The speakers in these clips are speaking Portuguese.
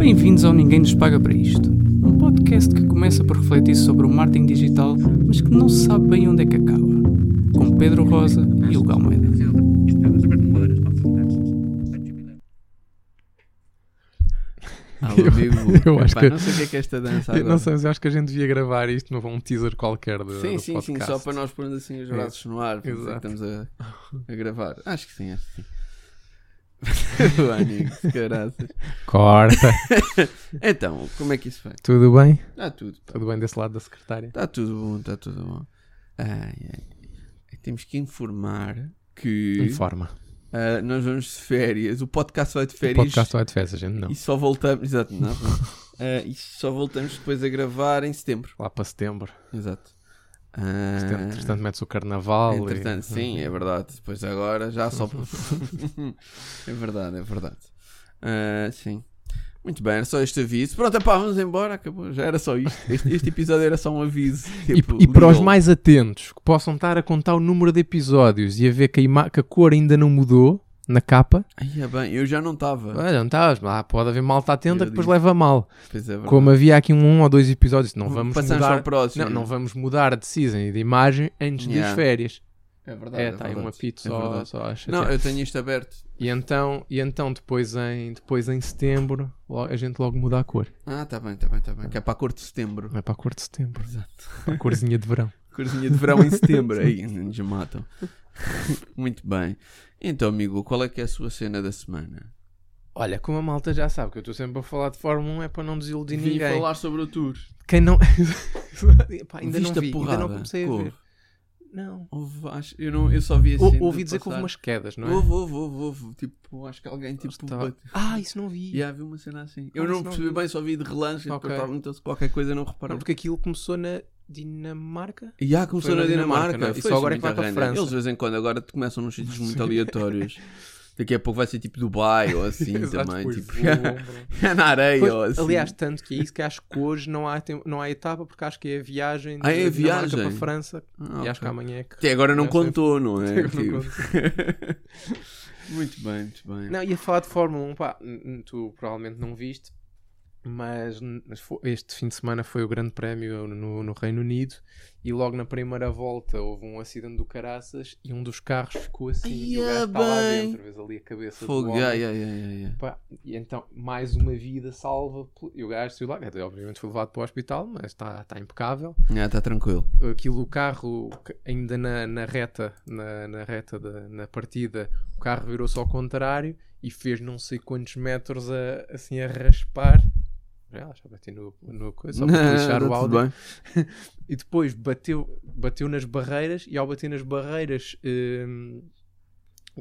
Bem-vindos ao Ninguém Nos Paga para Isto. Um podcast que começa por refletir sobre o marketing digital, mas que não se sabe bem onde é que acaba. Com Pedro Rosa e Hugo Almeida. Alô, amigo. Eu acho Epá, que- Não sei o que é que é esta dança Eu agora. Não sei, mas eu acho que a gente devia gravar isto num um teaser qualquer do, Sim, do sim, sim, podcast. só para nós pormos assim os braços no ar, para dizer que Exato. estamos a, a gravar. Acho que sim, acho que sim. O amigo, caraças. Corta. Então, como é que isso vai? Tudo bem? Está tudo, pá. Tudo bem desse lado da secretária? Está tudo bom, está tudo bom. Ai, ai. Temos que informar que Informa. ah, nós vamos de férias. O podcast vai de O férias. podcast vai de festa, gente. Não. E só voltamos. Exato, não. Ah, e só voltamos depois a gravar em setembro. Lá para setembro. Exato. Ah, Entretanto, metes o carnaval. Entretanto, e... sim, é verdade. Depois agora já só. é verdade, é verdade. Ah, sim. Muito bem, era só este aviso. Pronto, pá, vamos embora. Acabou. Já era só isto. Este, este episódio era só um aviso. E, tipo, e para os mais atentos que possam estar a contar o número de episódios e a ver que a, que a cor ainda não mudou na capa, Ai, é bem, eu já não estava. olha, não estás, mas, ah, pode haver malta atenta que depois digo. leva mal. Pois é verdade. Como havia aqui um, um ou dois episódios, não vamos Passamos mudar. ao próximo. Não, não vamos mudar de season e de imagem antes Yeah. das férias. É verdade. É, é está aí verdade. uma pizza É só, só a Não, eu tenho isto aberto. E então, e então depois, em, depois em setembro a gente logo muda a cor. Ah, tá bem, tá bem, tá bem. Que é para a cor de setembro. É para a cor de setembro, Exato. para a corzinha de verão. Corzinha de verão em setembro. Aí, nos matam. Muito bem. Então, amigo, qual é que é a sua cena da semana? Olha, como a malta já sabe que eu estou sempre a falar de Fórmula 1 é para não desiludir Vim ninguém. falar sobre o tour. Quem não. Pá, ainda Viste não vi, ainda porrada não comecei a ver. Não. Houve, acho, eu, não, eu só vi assim. Ou, ouvi dizer que houve passar. umas quedas, não é? Houve, houve, houve, houve. Tipo, acho que alguém tipo. Estava- Ah, isso não vi. E havia uma cena assim. Eu Ah, não não percebi vi. bem, só vi de relance. Ok. Depois estava se qualquer coisa não Não, reparei. porque aquilo começou na Dinamarca. E já começou na na Dinamarca, Dinamarca, é? E Foi só agora é que vai para a randa. França. Eles de vez em quando agora começam nos sítios muito aleatórios. Daqui a pouco vai ser tipo Dubai ou assim Exato, também. Tipo, voam, na areia Pois, ou assim. Aliás, tanto que é isso que acho que hoje não há, tem- não há etapa, porque acho que é a viagem de Ah, é a viagem? para a França. Ah, E acho que amanhã é que. Até agora não contou, não é? Até agora não Tipo, muito bem, muito bem. Não, ia falar de Fórmula 1, pá, tu provavelmente não viste, mas este fim de semana foi o Grande Prémio no, no Reino Unido e logo na primeira volta houve um acidente do caraças e um dos carros ficou assim Ai, e o gajo está lá dentro, vês ali a cabeça Fogo, do homem. Pá, e então, mais uma vida salva. E o gajo saiu lá, obviamente foi levado para o hospital, mas está, está impecável. Está tranquilo. Aquilo, o carro, ainda na, na reta, na, na reta, da, na partida, o carro virou-se ao contrário e fez não sei quantos metros a, assim a raspar. Já, já bati no, no coisa, só para lixar o áudio. E depois bateu, bateu nas barreiras e ao bater nas barreiras hum,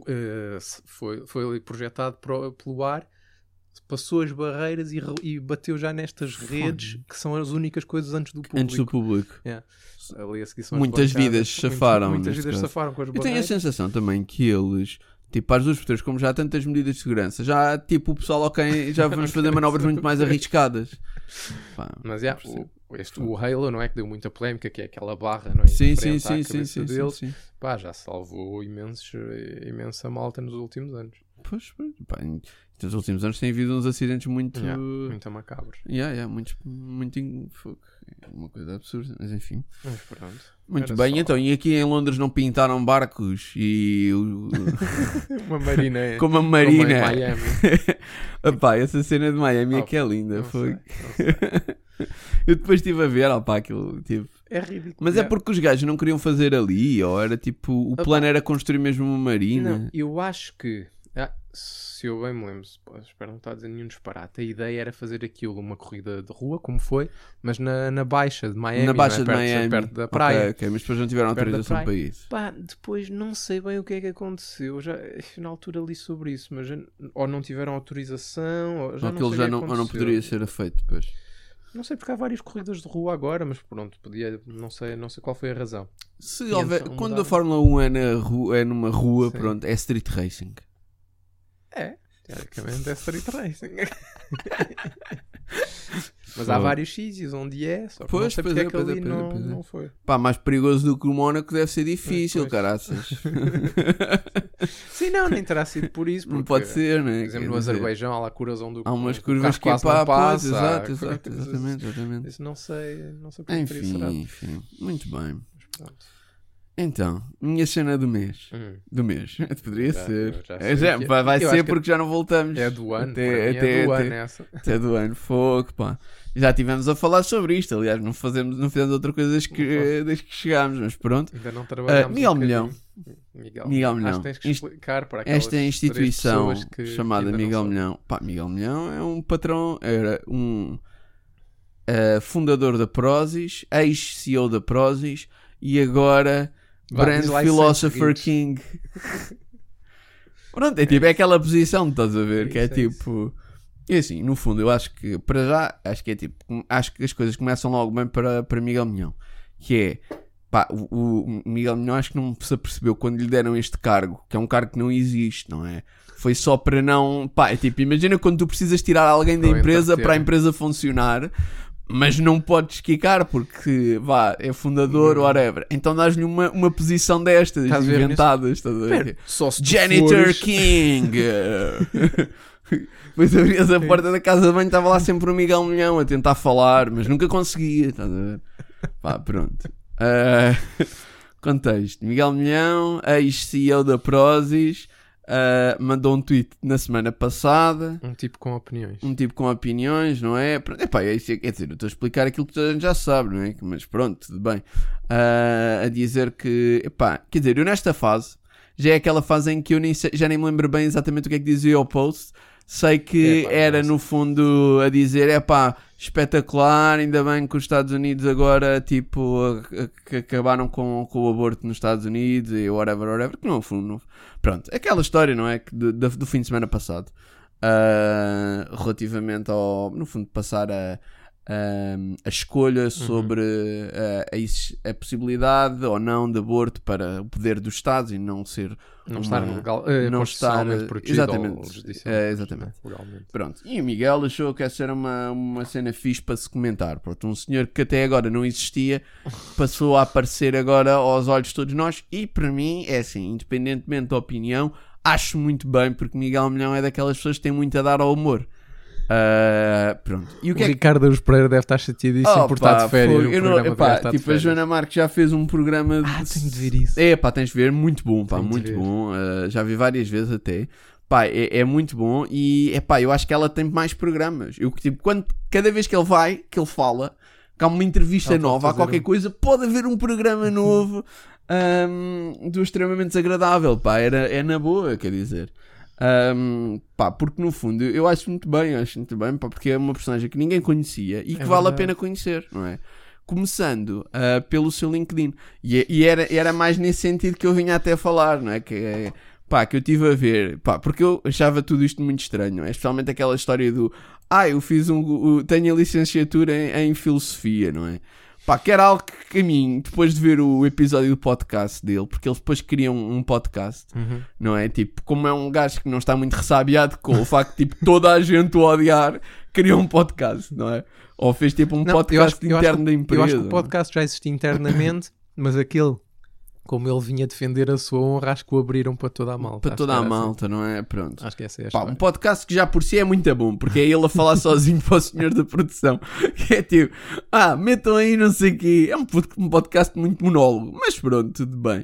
eh, foi, foi ali projetado pro- pelo ar, passou as barreiras e, e bateu já nestas redes que são as únicas coisas antes do público. Antes do público. Ali a seguir são as Muitas vidas Muitas- safaram, Muitas neste vidas caso. safaram com as Eu tenho a barreiras. sensação também que eles, tipo, às duas pessoas, como já há tantas medidas de segurança, já, tipo, o pessoal, ok, já vamos fazer manobras muito mais arriscadas. Pá, Mas percebo. o, este, o Halo, não é? Que deu muita polémica, que é aquela barra, não é? Sim, sim, sim, sim, sim, sim, sim. Pá, já salvou imensos, imensa malta nos últimos anos. Pois, nos últimos anos tem havido uns acidentes muito. Yeah, muito macabros. Yeah, yeah, muito, muito. É uma coisa absurda, mas enfim. Mas pronto. Muito bem, só- então, e aqui em Londres não pintaram barcos e. Uma marina. como a como em Marina. Miami. Opá, essa cena de Miami é Oh, que é linda. Não Foi. sei, não sei. Eu depois estive a ver, opá, aquilo. Tipo, É ridículo. Mas é porque os gajos não queriam fazer ali, ou era tipo. O plano era construir mesmo uma marina. Não, eu acho que. Se eu bem me lembro, espero não estar a dizer nenhum disparate. A ideia era fazer aquilo, uma corrida de rua, como foi, mas na, na Baixa de Miami. Na Baixa não é? de perto, Miami. Perto da praia. ok, mas depois não tiveram Perto autorização para isso. Pá, depois não sei bem o que é que aconteceu. Já, na altura li sobre isso, mas já- ou não tiveram autorização, ou já Ou não aquilo sei já que não, ou não poderia ser feito depois. Não sei porque há várias corridas de rua agora, mas pronto, podia, não sei, não sei qual foi a razão. Se houver, então quando mudaram. a Fórmula 1 é, na rua, é numa rua, Sim. pronto, é street racing. É, teoricamente é street racing. Mas há vários sítios onde é, só que Pois, não pois é, é, que pois é, ali pois é, não, pois é. não foi. Pá, mais perigoso do que o Mónaco deve ser difícil, Pois. caraças. Sim, não, nem terá sido por isso. não pode ser, né? Por exemplo, no Azerbaijão há lá curas onde o Há umas curvas que é pá, passa. exato, exato, exatamente, exatamente. Isso não sei, não sei porque será. Enfim, enfim, muito bem. Mas pronto. Então, minha cena do mês. Hum. Do mês. Poderia Já- ser. já É, já- é. vai Eu ser acho que porque já não voltamos. É do ano, Até- mim até- é do até- ano essa. Até do ano, fogo, pá. Já tivemos a falar sobre isto, aliás, não, fazemos, não fizemos outra coisa desde que, desde que chegámos, mas pronto. Ainda não trabalhamos Ah, Miguel um Milhão. Miguel, Miguel Acho Milhão. que tens que explicar para Esta instituição chamada Miguel. Milhão, pá, Miguel Milhão é um patrão, era um ah, fundador da Prozis, ex-CEO da Prozis e agora Brand isso Philosopher King. Pronto, é tipo, é aquela posição, estás a ver? É que é isso, é isso. tipo. E assim, no fundo, eu acho que, para já, acho que é tipo, acho que as coisas começam logo bem para, para Miguel Milhão. Que é, pá, o, o Miguel Milhão acho que não se apercebeu quando lhe deram este cargo, que é um cargo que não existe, não é? Foi só para não. Pá, é tipo, imagina quando tu precisas tirar alguém da empresa para a empresa funcionar, mas não podes quicar porque, vá, é fundador, Uhum. whatever. Então dás-lhe uma, uma posição destas, Estás inventadas, estás a ver? Espera, só se Janitor fores- King! Depois abrias a porta da casa de banho, estava lá sempre o Miguel Milhão a tentar falar, mas nunca conseguia, estás a ver? Pá, pronto. Ah, contexto: Miguel Milhão, ex-CEO da Prozis, ah, mandou um tweet na semana passada. Um tipo com opiniões. Um tipo com opiniões, não é? Pronto, Epá, é isso, quer dizer, eu estou a explicar aquilo que toda a gente já sabe, não é? Mas pronto, tudo bem. Ah, a dizer que, epá, quer dizer, eu nesta fase, já é aquela fase em que eu nem sei- já nem me lembro bem exatamente o que é que dizia o post. Sei que Epá, era nossa. no fundo a dizer, epá, espetacular, ainda bem que os Estados Unidos agora, tipo, a- a- que acabaram com, com o aborto nos Estados Unidos e whatever, whatever, que no fundo, no- pronto, aquela história, não é? Do, do, fim de semana passado, ah, relativamente ao, no fundo, passar a, a, a escolha sobre ah, a, is- a possibilidade ou não de aborto para o poder dos Estados e não ser Não uma- estar legal, eh, não estar- protegido exatamente, é, exatamente. legalmente. Pronto. E o Miguel achou que essa era uma, uma cena fixe para se comentar. Pronto, um senhor que até agora não existia passou a aparecer agora aos olhos de todos nós. E para mim, é assim, independentemente da opinião, acho muito bem, porque Miguel Milhão é daquelas pessoas que têm muito a dar ao humor. Ah, pronto. E o O que é que Ricardo Aruz Pereira deve estar chateadíssimo Oh, por estar de férias. o Eu não- epá, tipo, a férias. Joana Marques já fez um programa de... Ah, tenho de ver isso. É, pá, tens de ver, muito bom, pá, Tenho muito bom. uh, já vi várias vezes até. Pá, é, é muito bom e, é pá, eu acho que ela tem mais programas. Eu, tipo, quando, cada vez que ele vai, que ele fala, que há uma entrevista Ela nova, há qualquer um- coisa, pode haver um programa novo um, do extremamente desagradável, pá, era, é na boa, quer dizer. Um, pá, porque no fundo eu acho muito bem, acho muito bem, pá, porque é uma personagem que ninguém conhecia e que vale a pena conhecer, não é? Começando ah, pelo seu LinkedIn. E, e era, era mais nesse sentido que eu vinha até falar, não é? Que é, pá, que eu tive a ver, pá, porque eu achava tudo isto muito estranho, é? Especialmente aquela história do, ah, eu fiz um, tenho a licenciatura em, em filosofia, não é? Pá, que era algo que a mim, depois de ver o episódio do podcast dele, porque eles depois criam um podcast, Uhum. não é? Tipo, como é um gajo que não está muito ressabiado com o facto de tipo, toda a gente o odiar, criou um podcast, não é? Ou fez tipo um Não, podcast acho- acho interno que- da empresa. Eu acho que o podcast já existia internamente, mas aquele, como ele vinha defender a sua honra, acho que o abriram para toda a malta. para toda a assim. malta, não é? Pronto. Acho que essa é a Pá, um podcast que já por si é muito bom, porque é ele a falar sozinho para o senhor da produção. Que é tipo, ah, metam aí não sei o quê. É um, pod- podcast muito monólogo, mas pronto, tudo bem.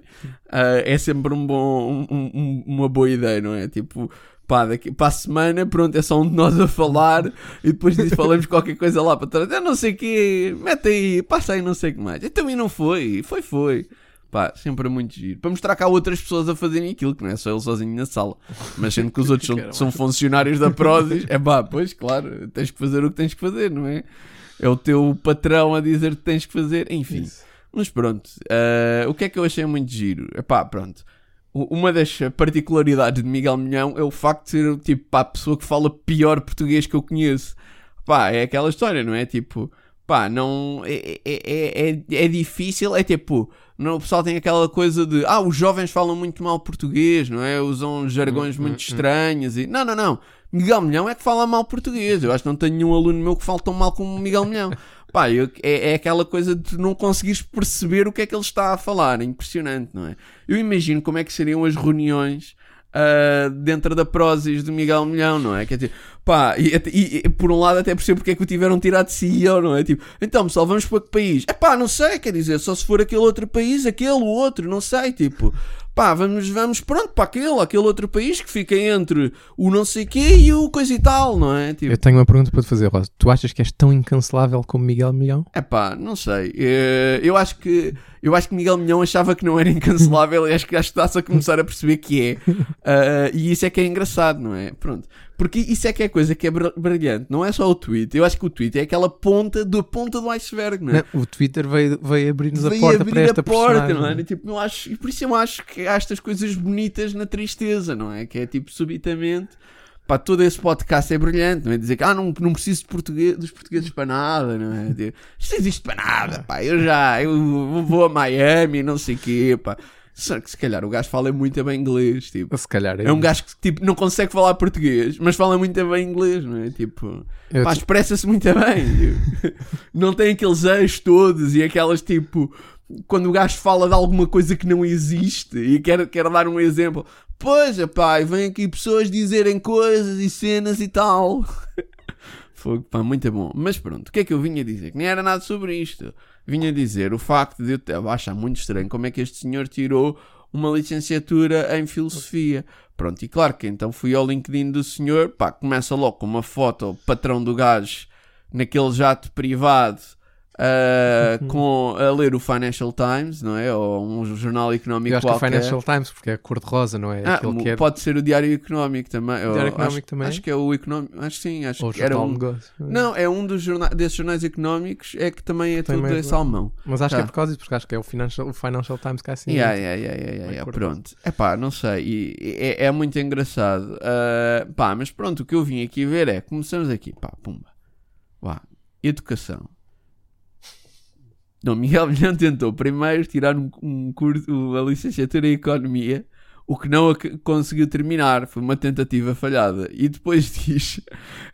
Ah, é sempre um bom, um- um- uma boa ideia, não é? Tipo, pá, daqui, para a semana, pronto, é só um de nós a falar e depois falamos qualquer coisa lá para trás. Eu não sei o quê, mete aí, passa aí não sei o que mais. Então e não foi, foi, foi. Pá, sempre é muito giro. Para mostrar que há outras pessoas a fazerem aquilo, que não é só ele sozinho na sala. Mas sendo que os outros são, são funcionários da Prozis, é pá, pois claro, tens que fazer o que tens que fazer, não é? É o teu patrão a dizer que tens que fazer, enfim. Isso. Mas pronto, eh, o que é que eu achei muito giro? Epá, pronto. U- Uma das particularidades de Miguel Milhão é o facto de ser tipo, pá, a pessoa que fala pior português que eu conheço. Pá, é aquela história, não é? Tipo, pá, não. É, é, é, é, é difícil. É tipo. Não, o pessoal tem aquela coisa de. Ah, os jovens falam muito mal português, não é? Usam jargões Hum, muito hum, estranhos e. Não, não, não. Miguel Milhão é que fala mal português. Eu acho que não tenho nenhum aluno meu que fale tão mal como Miguel Milhão. Pá, eu- é, é aquela coisa de não conseguires perceber o que é que ele está a falar. É impressionante, não é? Eu imagino como é que seriam as reuniões ah, dentro da Prozis do Miguel Milhão, não é? Quer dizer, pá, e, e- e, por um lado até percebo porque é que o tiveram tirado de CEO, não é? Tipo, então pessoal, vamos para que país? É pá, não sei, quer dizer, só se for aquele outro país, aquele, outro, não sei, tipo, pá, vamos, vamos, pronto, para aquele, aquele outro país que fica entre o não sei quê e o coisa e tal, não é? Tipo, Eu tenho uma pergunta para te fazer, Rosa. Tu achas que és tão incancelável como Miguel Milhão? É pá, não sei. Eh, Eu acho que eu acho que Miguel Milhão achava que não era incancelável e acho que acho que está-se a começar a perceber que é. Ah, e isso é que é engraçado, não é? Pronto. Porque isso é que é a coisa que é br- brilhante. Não é só o tweet. Eu acho que o tweet é aquela ponta da ponta do iceberg, não é? Não, o Twitter veio, veio abrir-nos a porta abrir para esta a porta, não é? E, Tipo, eu acho, e por isso eu acho que há estas coisas bonitas na tristeza, não é? Que é tipo, subitamente, pá, todo esse podcast é brilhante, não é? Dizer que, ah, não, não preciso de português, dos portugueses para nada, não é? Dizer, Isto existe para nada, pá, eu já, eu vou a Miami, não sei o quê, pá. Só que se calhar o gajo fala muito bem inglês, tipo. Se calhar É um gajo que tipo, não consegue falar português, mas fala muito bem inglês, não é? Tipo, Eu pá, te- expressa-se muito bem. tipo. Não tem aqueles eixos todos e aquelas tipo. Quando o gajo fala de alguma coisa que não existe e quer, quer dar um exemplo, pois, pá, vem aqui pessoas dizerem coisas e cenas e tal. Fogo, pá, muito bom. Mas pronto, o que é que eu vinha dizer? Que nem era nada sobre isto. Vinha dizer o facto de eu te- eu achar muito estranho como é que este senhor tirou uma licenciatura em filosofia. Pronto, e claro que então fui ao LinkedIn do senhor, pá, começa logo com uma foto, o patrão do gajo, naquele jato privado, ah, com, a ler o Financial Times, não é? Ou um jornal económico Eu acho que é o qualquer. Financial Times, porque é cor-de-rosa, não é? Ah, é pode ser o Diário Económico também. Diário acho, Económico também? Acho que é o Económico. Acho que sim, acho ou que era um. Negócio. Não, é um dos jorna desses jornais económicos, é que também é Também tudo é alemão. Mas acho que é Tá. por causa disso, porque acho que é o Financial, o Financial Times que é assim. Yeah, yeah, yeah, yeah, yeah, Vai yeah, pronto. É pá, não sei. E, é, é muito engraçado. Ah, pá, mas pronto, o que eu vim aqui ver é: começamos aqui, pá, pumba. Vá, educação. Não, Miguel Milhão tentou primeiro tirar um, um curso, uma licenciatura em Economia, o que não conseguiu terminar. Foi uma tentativa falhada. E depois diz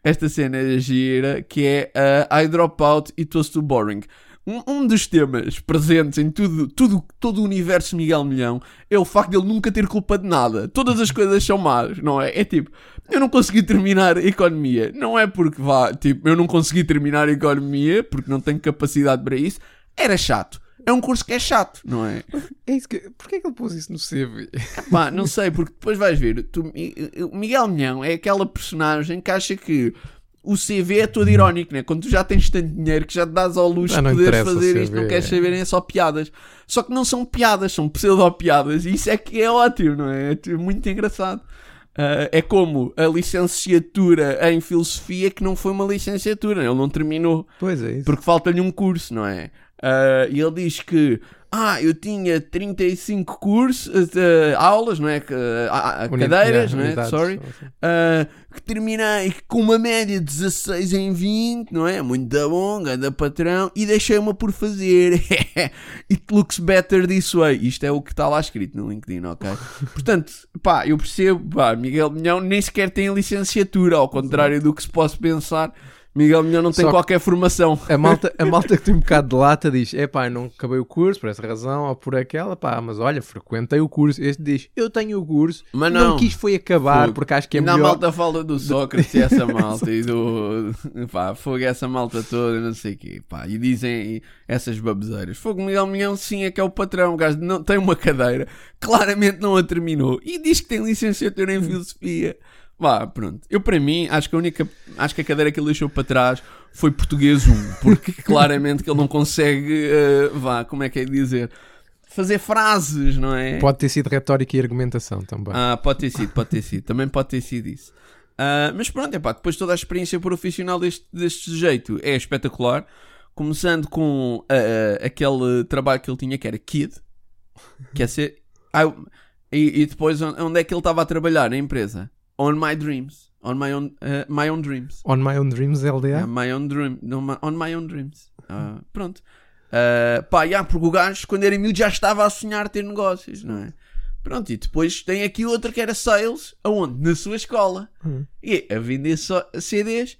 esta cena é gira que é a I drop out e was too boring. Um, um dos temas presentes em tudo, tudo, todo o universo Miguel Milhão é o facto de ele nunca ter culpa de nada. Todas as coisas são más, não é? É tipo, eu não consegui terminar a economia. Não é porque vá, tipo, eu não consegui terminar a economia porque não tenho capacidade para isso. Era chato. É um curso que é chato, não é? É isso que... Porquê é que ele pôs isso no CV? Pá, não sei, porque depois vais ver. Tu, Miguel Milhão é aquela personagem que acha que o CV é todo irónico, né? Quando tu já tens tanto dinheiro que já te dás ao luxo Ah, de poderes fazer isto, não queres saber, é só piadas. Só que não são piadas, são pseudo-piadas. E isso é que é ótimo, não é? É muito engraçado. Ah, é como a licenciatura em filosofia que não foi uma licenciatura, ele não terminou Pois é isso. porque falta-lhe um curso, não é? Ah, e ele diz que ah, eu tinha 35 cursos, ah, aulas, não é? Que, Uni- cadeiras, yeah, não é? Sorry. Ah, que terminei com uma média de 16 em 20, não é? Muito da bom, da patrão, e deixei-me por fazer. It looks better this way. Isto é o que está lá escrito no LinkedIn, ok? Portanto, pá, eu percebo, pá, Miguel Milhão nem sequer tem licenciatura, ao contrário do que se possa pensar. Miguel Milhão não tem Só que- qualquer formação. A malta, a malta que tem um bocado de lata diz: é pá, não acabei o curso por essa razão ou por aquela, pá, mas olha, frequentei o curso. Este diz: eu tenho o curso, Mas não, não. quis foi acabar Fogo. porque acho que é melhor. malta fala do Sócrates e essa malta e do. pá, fogo essa malta toda, não sei o quê. Pá, e dizem essas baboseiras. Fogo Miguel Milhão, sim, é que é o patrão. O gajo não, tem uma cadeira, claramente não a terminou e diz que tem licenciatura em filosofia. Vá, pronto. Eu, para mim, acho que a única. Acho que a cadeira que ele deixou para trás foi português 1, porque claramente que ele não consegue. eh, vá, como é que é de dizer? Fazer frases, não é? Pode ter sido retórica e argumentação também. Ah, pode ter sido, pode ter sido. Também pode ter sido isso. Ah, mas pronto, epá, depois toda a experiência profissional deste, deste sujeito é espetacular. Começando com ah, aquele trabalho que ele tinha que era Kid. Que é ser. Ah, e, e depois onde é que ele estava a trabalhar na empresa? On My Dreams. On My Own, ah, my own Dreams. On My Own Dreams LDA? Yeah, my Own Dream. no, my- on My Own Dreams. Ah, pronto. Ah, pá, já, porque o gajo, quando era miúdo, já estava a sonhar ter negócios, não é? Pronto, e depois tem aqui outra que era sales, aonde? Na sua escola. Hum. E é a vender só CDs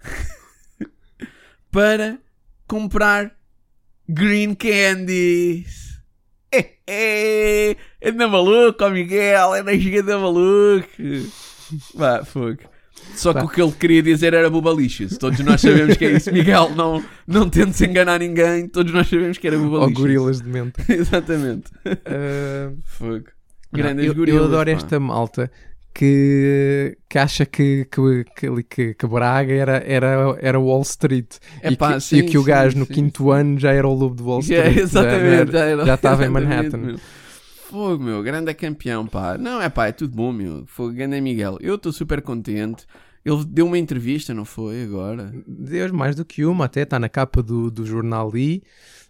para comprar green candies. É, é, anda maluco, ó Miguel, anda gigante maluco. Vá, fogo. Só que o que ele queria dizer era bubalixas. Todos nós sabemos que é isso, Miguel. Não, não tente enganar ninguém. Todos nós sabemos que era Ou bubalixas. gorilas de menta. Exatamente. Ah, Fogo. Não, Grandes eu, gorilas. eu adoro pá. esta malta que, que acha que, que, que, que, que Braga era, era, era Wall Street É e, pá, que, sim, e que o sim, gajo no sim, quinto ano já era o lobo de Wall Yeah, Street. exatamente, já, era- já estava em Manhattan. meu. Fogo, meu, grande é campeão, pá. Não, é pá, é tudo bom, meu. Fogo, grande é Miguel. Eu estou super contente. Ele deu uma entrevista, não foi? Agora. Deus, mais do que uma, até está na capa do, do jornal ali.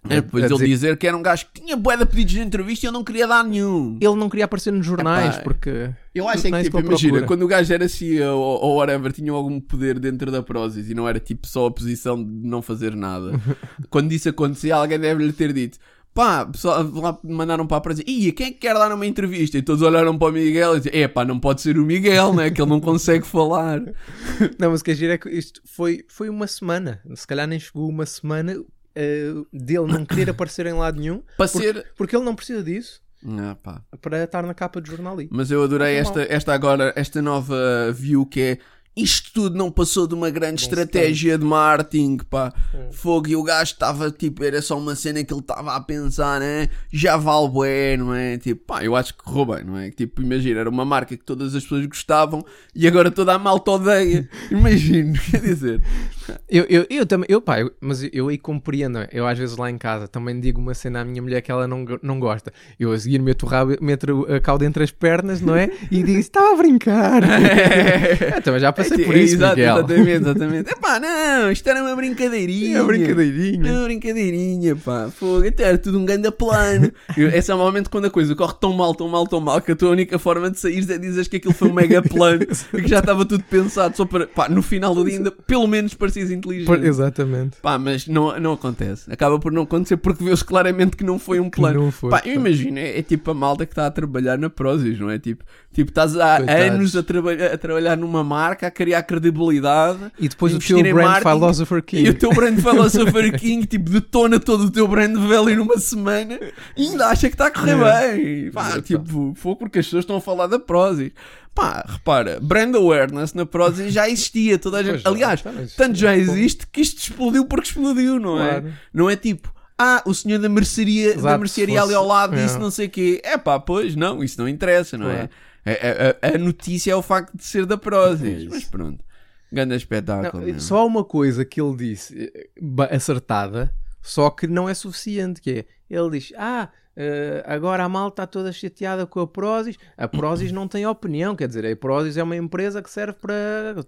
É, depois ele dizer- dizer que era um gajo que tinha bué de pedidos de entrevista e eu não queria dar nenhum. Ele não queria aparecer nos jornais Epá, porque. Eu acho é que, tipo, imagina, quando o gajo era CEO ou, ou whatever, tinha algum poder dentro da Prozis e não era tipo só a posição de não fazer nada. quando isso acontecia, alguém deve-lhe ter dito. Pá, pessoal, lá mandaram para a Prozis. Ih, quem é que quer dar uma entrevista? E todos olharam para o Miguel e disseram, é pá, não pode ser o Miguel, né? Que ele não consegue falar. Não, mas o que é giro é que isto foi, foi uma semana. Se calhar nem chegou uma semana eh, dele não querer aparecer em lado nenhum. Para Porque- ser... Porque ele não precisa disso Ah, para estar na capa de jornal ali. Mas eu adorei Não esta, esta agora, esta nova view que é isto tudo não passou de uma grande Bom estratégia de marketing, pá. Hum. Fogo, e o gajo estava, tipo, era só uma cena que ele estava a pensar, né? Já vale bué, não é? Tipo, pá, eu acho que correu bem, não é? Tipo, imagina, era uma marca que todas as pessoas gostavam e agora toda a malta odeia. Imagino, quer dizer. Eu, eu, eu também, eu, pá, eu- mas eu aí compreendo. Eu às vezes lá em casa também digo uma cena à minha mulher que ela não, não gosta. Eu a seguir meto, o rabo, meto a cauda entre as pernas, não é? E digo: estava a brincar. Eu também já passei É, por isso, exato, Miguel. Exatamente, exatamente. Epá, não, isto era uma brincadeirinha. É uma brincadeirinha. É uma brincadeirinha, pá. Fogo, até era tudo um grande plano. Esse é o momento quando a coisa corre tão mal, tão mal, tão mal, que a tua única forma de sair é dizer que aquilo foi um mega plano e que já estava tudo pensado só para, pá, no final do dia ainda pelo menos parecias inteligente. Por- exatamente. Pá, mas não, não acontece. Acaba por não acontecer porque vê-se claramente que não foi um plano. não foi, Pá, eu imagino, é, é tipo a malta que está a trabalhar na Prozis, não é? Tipo, tipo estás há Coitados. anos a, traba- a trabalhar numa marca, a criar credibilidade. E depois o teu brand philosopher king. E o teu brand Philosopher King, tipo, detona todo o teu brand value numa semana e ainda acha que está a correr É. bem. Pá, Exato. tipo, foi porque as pessoas estão a falar da Prozis. Pá, repara, brand awareness na Prozis já existia. Toda a gente... Aliás, tanto já existe que isto explodiu porque explodiu, não é? Claro. Não é tipo, ah, o senhor da mercearia, da Exato, mercearia se ali ao fosse- lado disse é. não sei o quê. É pá, pois, não, isso não interessa, não é? É- é- A, a notícia é o facto de ser da É Prozis. isso. Mas pronto, grande espetáculo. Não, só há uma coisa que ele disse eh, acertada, só que não é suficiente, que é, ele diz, ah, eh, agora a malta está toda chateada com a Prozis, a Prozis não tem opinião, quer dizer, a Prozis é uma empresa que serve para,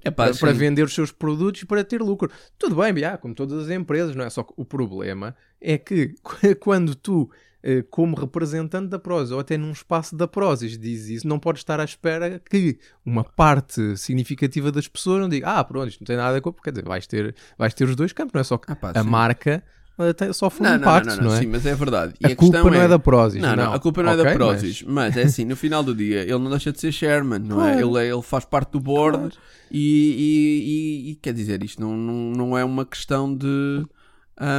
Epá, para, para vender os seus produtos e para ter lucro. Tudo bem, já, como todas as empresas, não é? Só que o problema é que quando tu como representante da Prozis ou até num espaço da Prozis diz isso, não podes estar à espera que uma parte significativa das pessoas não diga, ah, pronto, isto não tem nada a ver com, quer dizer, vais ter, vais ter os dois campos, não é só que Ah, pá, a sim. marca eh, sofre um Não, não, impacto, não, não, não, não, é? sim, mas é verdade. E a, culpa questão não é, da Prozis, Não, não, a culpa não é Ok, da mas- Prozis, mas... é assim, no final do dia, ele não deixa de ser chairman, não é? Claro. Ele, é- ele faz parte do board Claro. e, e- e- e, quer dizer, isto não, não, não é uma questão de.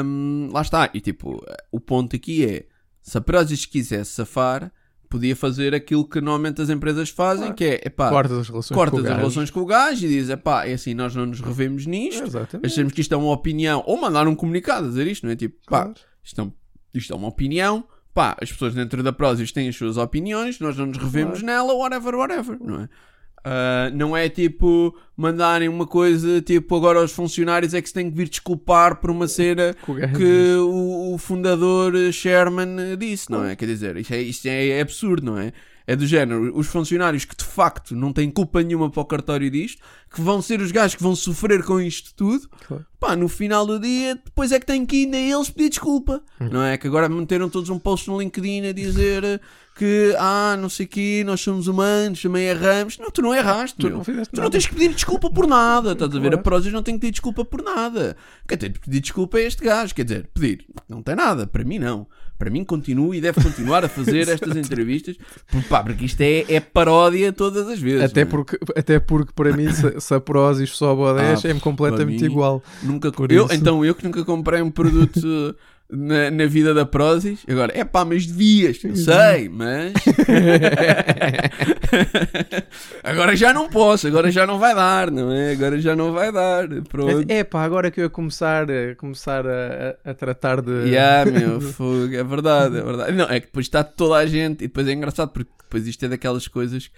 hum, lá está. E tipo, o ponto aqui é: se a Prozis quisesse safar, podia fazer aquilo que normalmente as empresas fazem, Claro. que é epá, Cortas as relações cortas com o as gajo. relações com o gajo e diz: epá, é assim, nós não nos revemos nisto. Exatamente. Achamos que isto é uma opinião, ou mandar um comunicado a dizer isto, não é? Tipo, pá, Claro. isto é, um- isto é uma opinião, pá, as pessoas dentro da Prozis têm as suas opiniões, nós não nos revemos nela, whatever, whatever, não é? Ah, não é tipo mandarem uma coisa tipo agora os funcionários é que se têm que vir desculpar por uma cena Que o que o, o fundador eh, Sherman eh, disse, não é? Quer dizer, isto é, isto é absurdo, não é? É do género, os funcionários que de facto não têm culpa nenhuma para o cartório disto, que vão ser os gajos que vão sofrer com isto tudo, Claro. pá, no final do dia, depois é que têm que ir a eles pedir desculpa, Hum. não é? Que agora meteram todos um post no LinkedIn a dizer que, ah, não sei o quê, nós somos humanos, também erramos. Não, tu não erraste, Tu não Tu não tens que pedir desculpa por nada, estás a ver? Claro. A Prozis não tem que pedir desculpa por nada. Quem tem de pedir desculpa é este gajo, quer dizer, pedir, não tem nada, para mim não. Para mim continua e deve continuar a fazer estas entrevistas, porque, pá, porque isto é, é paródia todas as vezes. Até é? porque, até porque para mim, se, se a Prozis sobe ao 10, Ah, é-me completamente igual. Nunca eu, isso. Então eu que nunca comprei um produto na, na vida da Prozis, agora, é pá, mas devias, eu sei, mas. agora já não posso, agora já não vai dar, não é? Agora já não vai dar. Pronto. É pá, agora que eu ia começar, a, começar a, a- tratar de. Yeah, meu, fogo, é verdade, é verdade. Não, é que depois está toda a gente, e depois é engraçado porque depois isto é daquelas coisas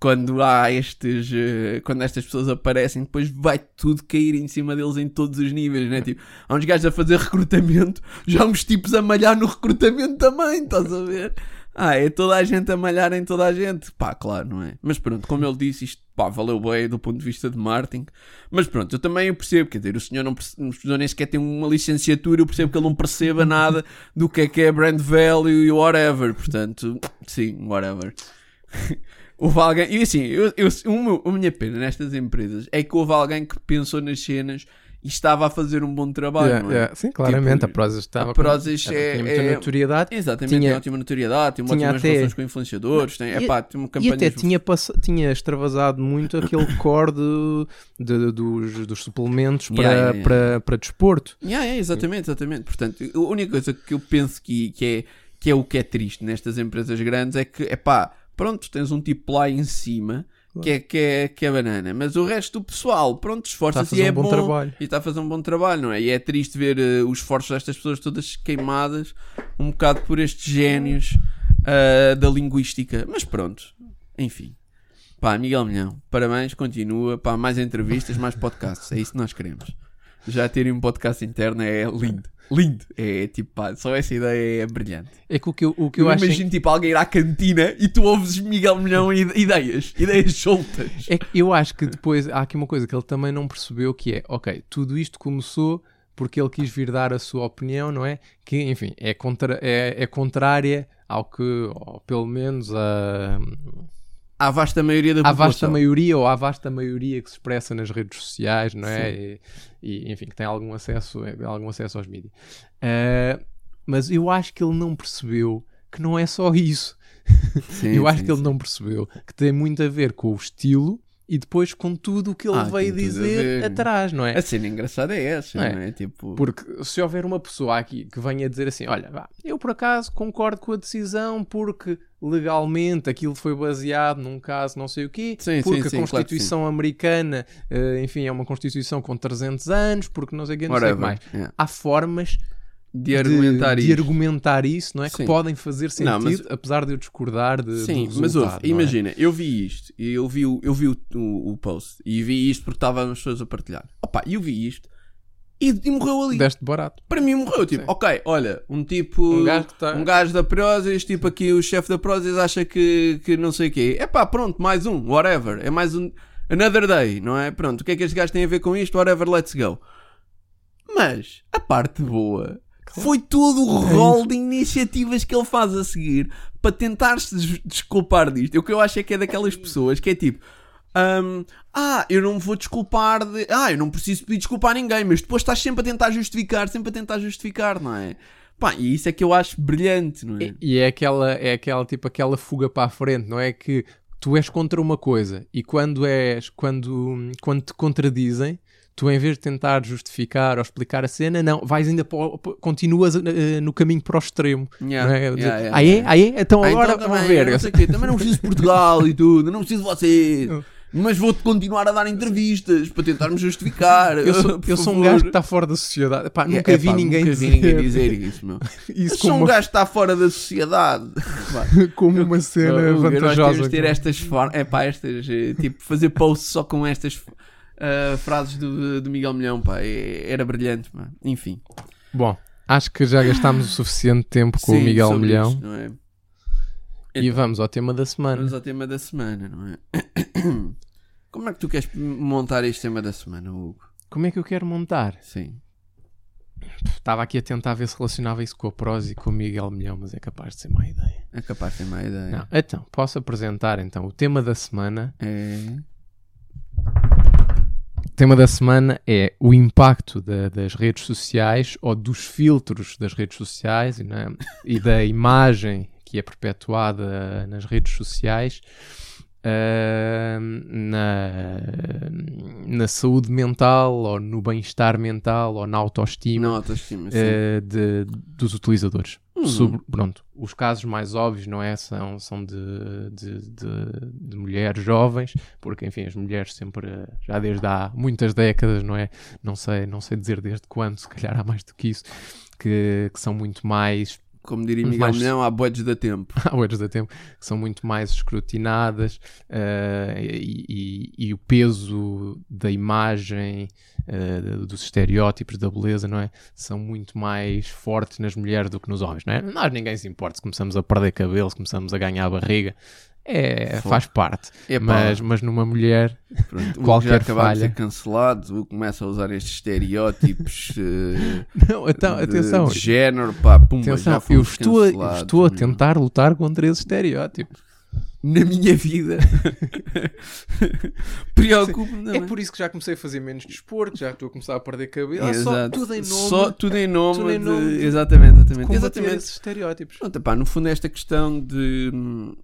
quando há estes, eh, quando estas pessoas aparecem, depois vai tudo cair em cima deles em todos os níveis, né? Tipo, há uns gajos a fazer recrutamento, já há uns tipos a malhar no recrutamento também, estás a ver? Ah, é toda a gente a malhar em toda a gente. Pá, claro, não é? Mas pronto, como ele disse, isto pá, valeu bem do ponto de vista de marketing. Mas pronto, eu também percebo, quer dizer, o senhor não, não nem sequer ter uma licenciatura, eu percebo que ele não perceba nada do que é que é brand value e whatever. Portanto, sim, whatever. houve alguém, e assim, eu, eu, a minha pena nestas empresas é que houve alguém que pensou nas cenas e estava a fazer um bom trabalho, Yeah, não é? yeah. Sim, claramente, Tipo, a Prozis estava a Prozis com, é- tinha muita é- notoriedade Exatamente, Tinha- tem ótima notoriedade, tem tinha ótimas até- relações com influenciadores, tem, E- epá, uma e até tinha, pass... tinha extravasado muito aquele core de, de- dos, dos suplementos para, Yeah, yeah. Para, para desporto. Yeah, é, exatamente, exatamente. Portanto, a única coisa que eu penso que, que, é, que é o que é triste nestas empresas grandes é que, é pá, pronto, tens um tipo lá em cima que é, que, é, que é banana, mas o resto do pessoal, pronto, a esforça-se e é um bom, bom, trabalho. e está a fazer um bom trabalho, não é? E é triste ver eh, os esforços destas pessoas todas queimadas um bocado por estes génios ah, da linguística, mas pronto, enfim. Pá, Miguel Milhão, parabéns, continua. Pá, mais entrevistas, mais podcasts. É isso que nós queremos. Já terem um podcast interno é lindo. Lindo. É tipo, pá, só essa ideia é brilhante. É que o que eu, o que Eu, eu acho. imagino tipo alguém ir à cantina e tu ouves Miguel Milhão e ideias. Ideias soltas. É que eu acho que depois há aqui uma coisa que ele também não percebeu que é, ok, tudo isto começou porque ele quis vir dar a sua opinião, não é? Que, enfim, é, contra, é, é contrária ao que, ou pelo menos a, À vasta maioria da à vasta população. maioria ou à vasta maioria que se expressa nas redes sociais, não é? E, e, enfim, que tem algum acesso, algum acesso aos mídias. Ah, mas eu acho que ele não percebeu que não é só isso. Sim, eu acho sim, que ele sim. não percebeu que tem muito a ver com o estilo e depois com tudo o que ele Ah, veio a dizer atrás, não é? A cena engraçada é essa, Não é? não é? Tipo, Porque se houver uma pessoa aqui que venha dizer assim: Olha, vá, eu por acaso concordo com a decisão porque legalmente aquilo foi baseado num caso não sei o quê, Sim, porque sim, a sim, claro que Constituição americana, eh, enfim, é uma Constituição com 300 anos, porque não sei o quê, não sei o que mais. Yeah. Há formas De argumentar de, isso. de argumentar isso, não é? Sim. Que podem fazer sentido, Não, mas- apesar de eu discordar de, Sim, mas ouve, é? imagina, eu vi isto, eu vi, o, eu vi o, o, o post, e vi isto porque estavam as pessoas a partilhar. Opa, eu vi isto, e, e morreu ali. Deste barato. Para mim morreu, tipo, Sim. ok, olha, um tipo... Um gajo tá- um gajo da Prozis, tipo aqui o chefe da Prozis acha que, que não sei o quê. É pá, pronto, mais um, whatever. É mais um... Another day, não é? Pronto, o que é que este gajo tem a ver com isto? Whatever, let's go. Mas, a parte boa... Foi todo o rol de iniciativas que ele faz a seguir para tentar se des- desculpar disto. O que eu acho é que é daquelas pessoas que é tipo: hum, Ah, eu não me vou desculpar de. Ah, eu não preciso pedir desculpa a ninguém, mas depois estás sempre a tentar justificar, sempre a tentar justificar, não é? Pá, e isso é que eu acho brilhante, não é? E, e é aquela, é aquela, tipo, aquela fuga para a frente, não é? Que tu és contra uma coisa e quando és, quando, quando te contradizem, tu em vez de tentar justificar ou explicar a cena, não, vais ainda para continuas eh, no caminho para o extremo. Yeah, é? yeah, yeah, ah, é? yeah. Ah, é? Então Ah, agora então também, ver. não sei quê, também não preciso de Portugal e tudo, não preciso de vocês. Mas vou-te continuar a dar entrevistas para tentar-me justificar. Eu sou, eu sou um gajo que está fora da sociedade. Pá, nunca É, vi pá, ninguém nunca dizer, vi ninguém dizer isso, meu. Eu isso sou como, um uma, gajo que está fora da sociedade. como uma cena Hugo, Nós temos vantajosa. de ter estas formas. É pá, estas. eh, Tipo, fazer posts só com estas eh, frases do, do Miguel Milhão, pá. é- Era brilhante, pá. Enfim. Bom, acho que já gastámos o suficiente tempo com o Sim, Miguel sobre Milhão não é? e Então. vamos ao tema da semana. Vamos ao tema da semana, não é? Como é que tu queres montar este tema da semana, Hugo? Como é que eu quero montar? Sim. Estava aqui a tentar ver se relacionava isso com a Prose e com o Miguel Milhão, mas é capaz de ser má ideia. É capaz de ter má ideia. Não. Então, posso apresentar então o tema da semana. É. O tema da semana é o impacto da- das redes sociais ou dos filtros das redes sociais e, né, e da imagem que é perpetuada nas redes sociais ah, na, na saúde mental ou no bem-estar mental ou na autoestima Não, autoestima, eh, de- dos utilizadores. Uhum. Sobre- pronto, os casos mais óbvios, não é? São, são de, de, de- de mulheres jovens, porque, enfim, as mulheres sempre, já desde há muitas décadas, não é? Não sei, não sei dizer desde quando, se calhar há mais do que isso, que, que são muito mais Como diria Miguel mais- Milhão, há boedes da tempo. há horas da tempo, que são muito mais escrutinadas eh, e, e- e o peso da imagem, eh, dos estereótipos da beleza, não é? São muito mais fortes nas mulheres do que nos homens, não é? Nós ninguém se importa se começamos a perder cabelo, se começamos a ganhar barriga. É, faz parte. Epá, Mas, mas numa mulher, pronto, qualquer já de falha. ser cancelado, o começa a usar estes estereótipos eh, não, então, de, atenção, de género, pá, já atenção, eu estou a, estou a tentar lutar contra esses estereótipos. Na minha vida. Preocupo-me, não É por isso que já comecei a fazer menos desporto, já estou a começar a perder cabelo. Ah, só tudo em nome Só tudo em nome, tudo em de- nome de- Exatamente, de exatamente. combater exatamente. esses estereótipos. Pronto, pá, no fundo é esta questão de hum,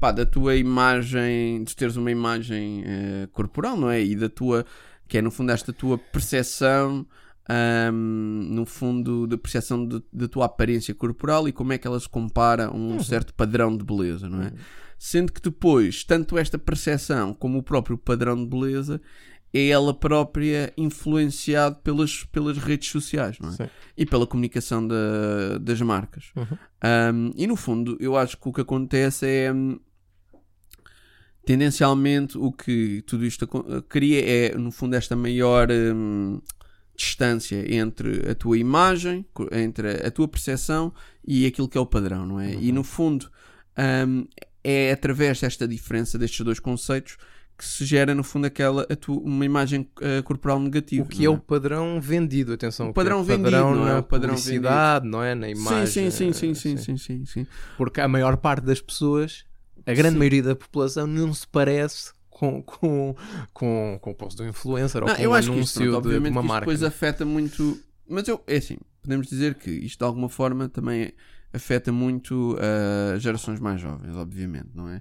pá, da tua imagem, de teres uma imagem eh, corporal, não é? E da tua, que é no fundo esta tua percepção, hum, no fundo, da percepção da tua aparência corporal e como é que ela se compara a um certo padrão de beleza, não é? Sendo que depois, tanto esta percepção como o próprio padrão de beleza é ela própria influenciado pelas, pelas redes sociais, não é? Sim. E pela comunicação da- das marcas. Uhum. Um, e no fundo, eu acho que o que acontece é. Tendencialmente, o que tudo isto aco- cria é, no fundo, esta maior hum, distância entre a tua imagem, entre a tua percepção e aquilo que é o padrão, não é? E no fundo, hum, é através desta diferença destes dois conceitos que se gera, no fundo, aquela, tua- uma imagem eh, corporal negativa. O que não é o padrão vendido, atenção. O o é padrão vendido, padrão não é? na O padrão publicidade, não é? Na imagem. Sim, sim, sim, sim, sim, assim. sim, sim, sim. Porque a maior parte das pessoas, a grande Sim. maioria da população, não se parece com, com, com, com o post do influencer ou Não, com eu um acho que isto, anúncio pronto, de, uma que marca. depois afeta muito. Mas eu, é assim, podemos dizer que isto de alguma forma também afeta muito ah, gerações mais jovens, obviamente, não é?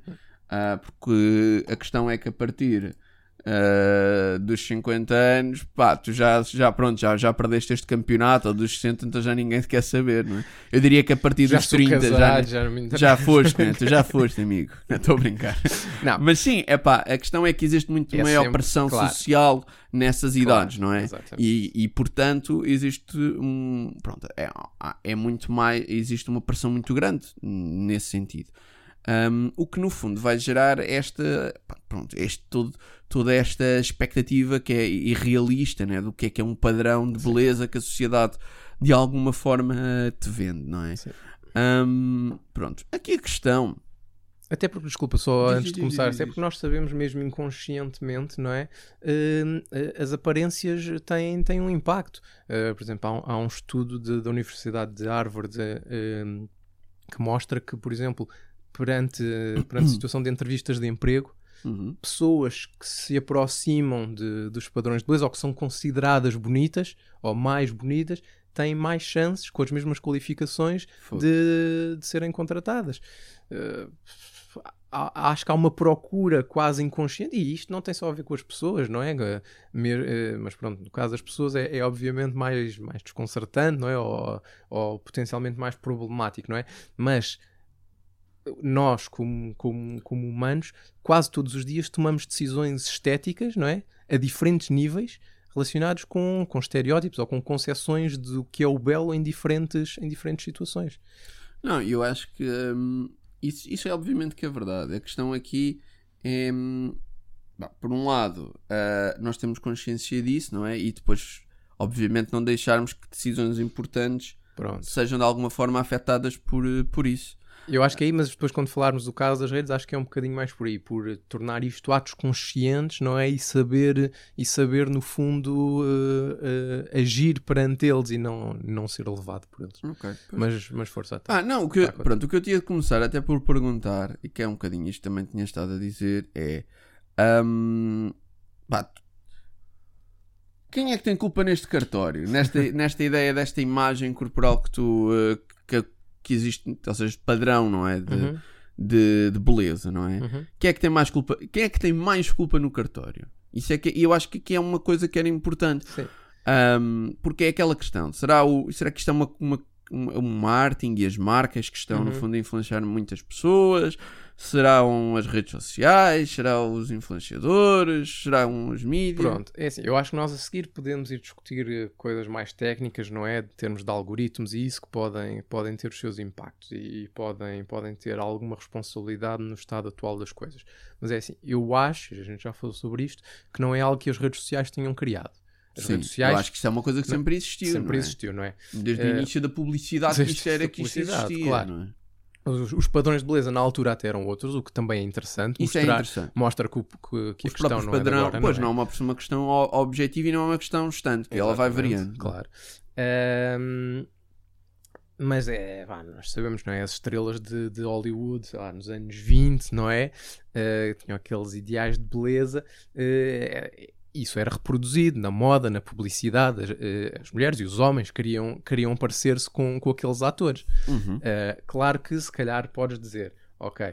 Ah, porque a questão é que a partir ah, dos 50 anos, pá, tu já, já pronto, já, já perdeste este campeonato, ou dos 60, então já ninguém te quer saber, não é? Eu diria que a partir Já dos sou 30 casado, já, já, não me interessa. já foste, né? tu já foste, amigo. Estou a brincar. Não, Mas sim, é pá, a questão é que existe muito É maior sempre, pressão claro. social nessas Claro, idades, não é? E, e portanto existe um. Pronto, é, é muito mais. Existe uma pressão muito grande nesse sentido. Um, o que no fundo vai gerar esta. Pronto, este, todo, toda esta expectativa que é irrealista né? do que é que é um padrão de beleza que a sociedade de alguma forma te vende, não é? Sim. Um, pronto, aqui a questão. Até porque, desculpa, só Diz, antes de começar, diz, até diz. porque nós sabemos mesmo inconscientemente, não é? Eh, as aparências têm, têm um impacto. Eh, por exemplo, há um, há um estudo de- da Universidade de Harvard hum, que mostra que, por exemplo, perante, perante a situação de entrevistas de emprego, Uhum. pessoas que se aproximam de- dos padrões de beleza ou que são consideradas bonitas ou mais bonitas têm mais chances, com as mesmas qualificações, de, de serem contratadas. Há- acho que há uma procura quase inconsciente, e isto não tem só a ver com as pessoas, não é? Eh, Mas pronto, no caso das pessoas é, é obviamente mais, mais desconcertante, não é? Ou, ou potencialmente mais problemático, não é? Mas nós, como, como, como humanos, quase todos os dias tomamos decisões estéticas, não é? A diferentes níveis, relacionados com, com estereótipos ou com concepções do que é o belo em diferentes, em diferentes situações. Não, eu acho que hum, isso, isso é obviamente que é verdade. A questão aqui é, hum, por um lado, ah, nós temos consciência disso, não é? E depois, obviamente, não deixarmos que decisões importantes Pronto. sejam de alguma forma afetadas por, por isso. Eu acho que é aí, mas depois quando falarmos do caso das redes, acho que é um bocadinho mais por aí, por tornar isto atos conscientes, não é? E saber, e saber no fundo, uh, uh, agir perante eles e não, não ser levado por eles. Ok. Mas, mas força até. Ah, não, o que, eu- Tá, pronto, o que eu tinha de começar até por perguntar, e que é um bocadinho isto também tinha estado a dizer, é. pá, tu- quem é que tem culpa neste cartório? Nesta, nesta ideia desta imagem corporal que tu. eh, que, que existe, ou seja, padrão, não é? De, Uhum, de, de beleza, não é? uhum. Quem é que tem mais culpa? Quem é que tem mais culpa no cartório? Isso é que eu acho que aqui é uma coisa que era importante. Sim. Um, porque é aquela questão: será, o, será que isto é uma, uma- o marketing e as marcas que estão, no Uhum. fundo, a influenciar muitas pessoas? Serão as redes sociais? Serão os influenciadores? Serão os mídias? Pronto, é assim, eu acho que nós a seguir podemos ir discutir eh, coisas mais técnicas, não é? De termos de algoritmos e isso que podem, podem ter os seus impactos e, e podem, podem ter alguma responsabilidade no estado atual das coisas. Mas é assim, eu acho, a gente já falou sobre isto, que não é algo que as redes sociais tenham criado. Sim, redes sociais eu acho que isto é uma coisa que Não, sempre existiu. sempre não é? existiu, não é? Desde o Eh, início da publicidade, que desde isto era a que isto existia. claro. não é? Os, os padrões de beleza na altura até eram outros, o que também é interessante. Isso é mostrar, interessante. mostra que, que- que a Os questão próprios não é padrão, agora, pois não não é? é uma, uma questão objetiva e não é uma questão estante, que ela vai variando. Claro. Ahm, mas é, vá, nós sabemos, não é? As estrelas de, de Hollywood, lá, nos anos 20, não é? Eh, tinham aqueles ideais de beleza. eh, isso era reproduzido na moda, na publicidade. As, eh, as mulheres e os homens queriam, queriam parecer-se com, com aqueles atores. Uhum. Eh, claro que se calhar podes dizer, ok.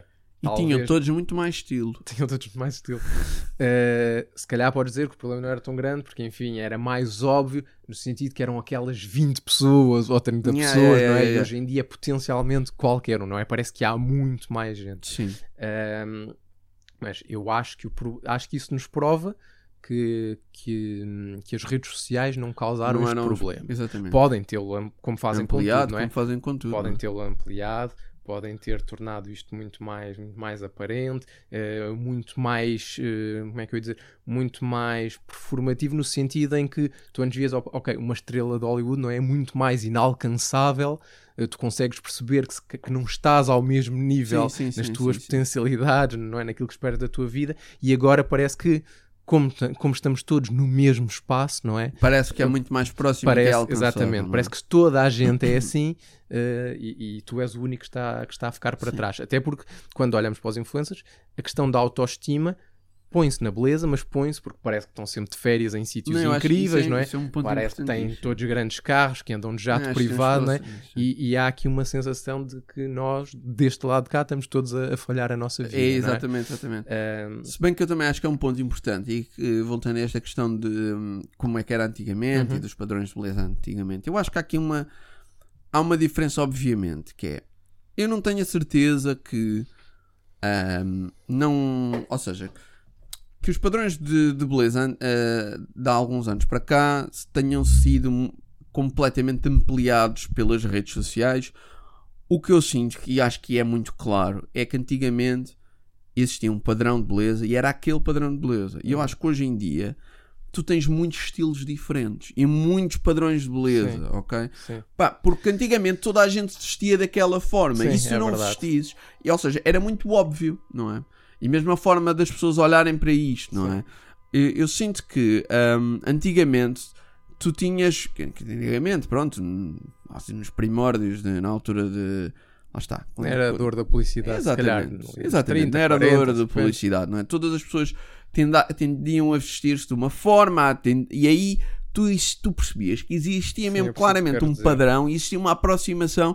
E talvez- tinham todos muito mais estilo. tinham todos mais estilo. Eh, se calhar podes dizer que o problema não era tão grande, porque enfim, era mais óbvio, no sentido que eram aquelas 20 pessoas ou 30 Yeah, pessoas, yeah, não é? yeah, E hoje em dia potencialmente qualquer um, não é? Parece que há muito mais gente. Sim. Ahm, mas eu acho que, o, acho que isso nos prova que, que, que as redes sociais não causaram Não este problema. Exatamente. Podem tê-lo, como fazem com ampliado, tudo, não é? como fazem com tudo. podem é? tê-lo ampliado, podem ter tornado isto muito mais, muito mais aparente, eh, muito mais, eh, como é que eu ia dizer, muito mais performativo no sentido em que tu antes vias, ok, uma estrela de Hollywood não é muito mais inalcançável, eh, tu consegues perceber que, que não estás ao mesmo nível Sim, sim, nas sim, tuas potencialidades, não é naquilo que esperas da tua vida, e agora parece que como, como estamos todos no mesmo espaço, não é? Parece que é muito mais próximo Parece, que é alcançável, exatamente, é? parece que toda a gente é assim eh, e, e tu és o único que está, que está a ficar para trás. Até porque quando olhamos para os influencers, a questão da autoestima põe-se na beleza, mas põe-se porque parece que estão sempre de férias em sítios Não, que incríveis, isso não é? isso um Parece que têm todos grandes carros, que andam de jato Acho que privado, não é? E, e há aqui uma sensação de que nós, deste lado de cá, estamos todos a, a falhar a nossa vida. É, não é? exatamente, exatamente. Ahm, Se bem que eu também acho que é um ponto importante e que, voltando a esta questão de hum, como é que era antigamente Uhum. e dos padrões de beleza antigamente, eu acho que há aqui uma há uma diferença obviamente que é eu não tenho a certeza que hum, não, ou seja, que os padrões de, de beleza eh, de há alguns anos para cá tenham sido completamente ampliados pelas redes sociais. O que eu sinto e acho que é muito claro é que antigamente existia um padrão de beleza e era aquele padrão de beleza. E eu acho que hoje em dia tu tens muitos estilos diferentes e muitos padrões de beleza, Sim. ok? sim. Pá, porque antigamente toda a gente vestia daquela forma Sim, e se é não verdade. vestisses, ou seja, era muito óbvio, não é? E mesmo a forma das pessoas olharem para isto, não Sim. é? Eu, eu sinto que hum, antigamente tu tinhas, antigamente, pronto, assim, nos primórdios, de- na altura de. Lá está. quando- Era a dor da publicidade, se calhar. Exatamente, nos exatamente. 30, não era 40, dor 50. publicidade, não é? Todas as pessoas tendiam a vestir-se de uma forma, a e aí tu, tu percebias que existia mesmo claramente um dizer. padrão, e existia uma aproximação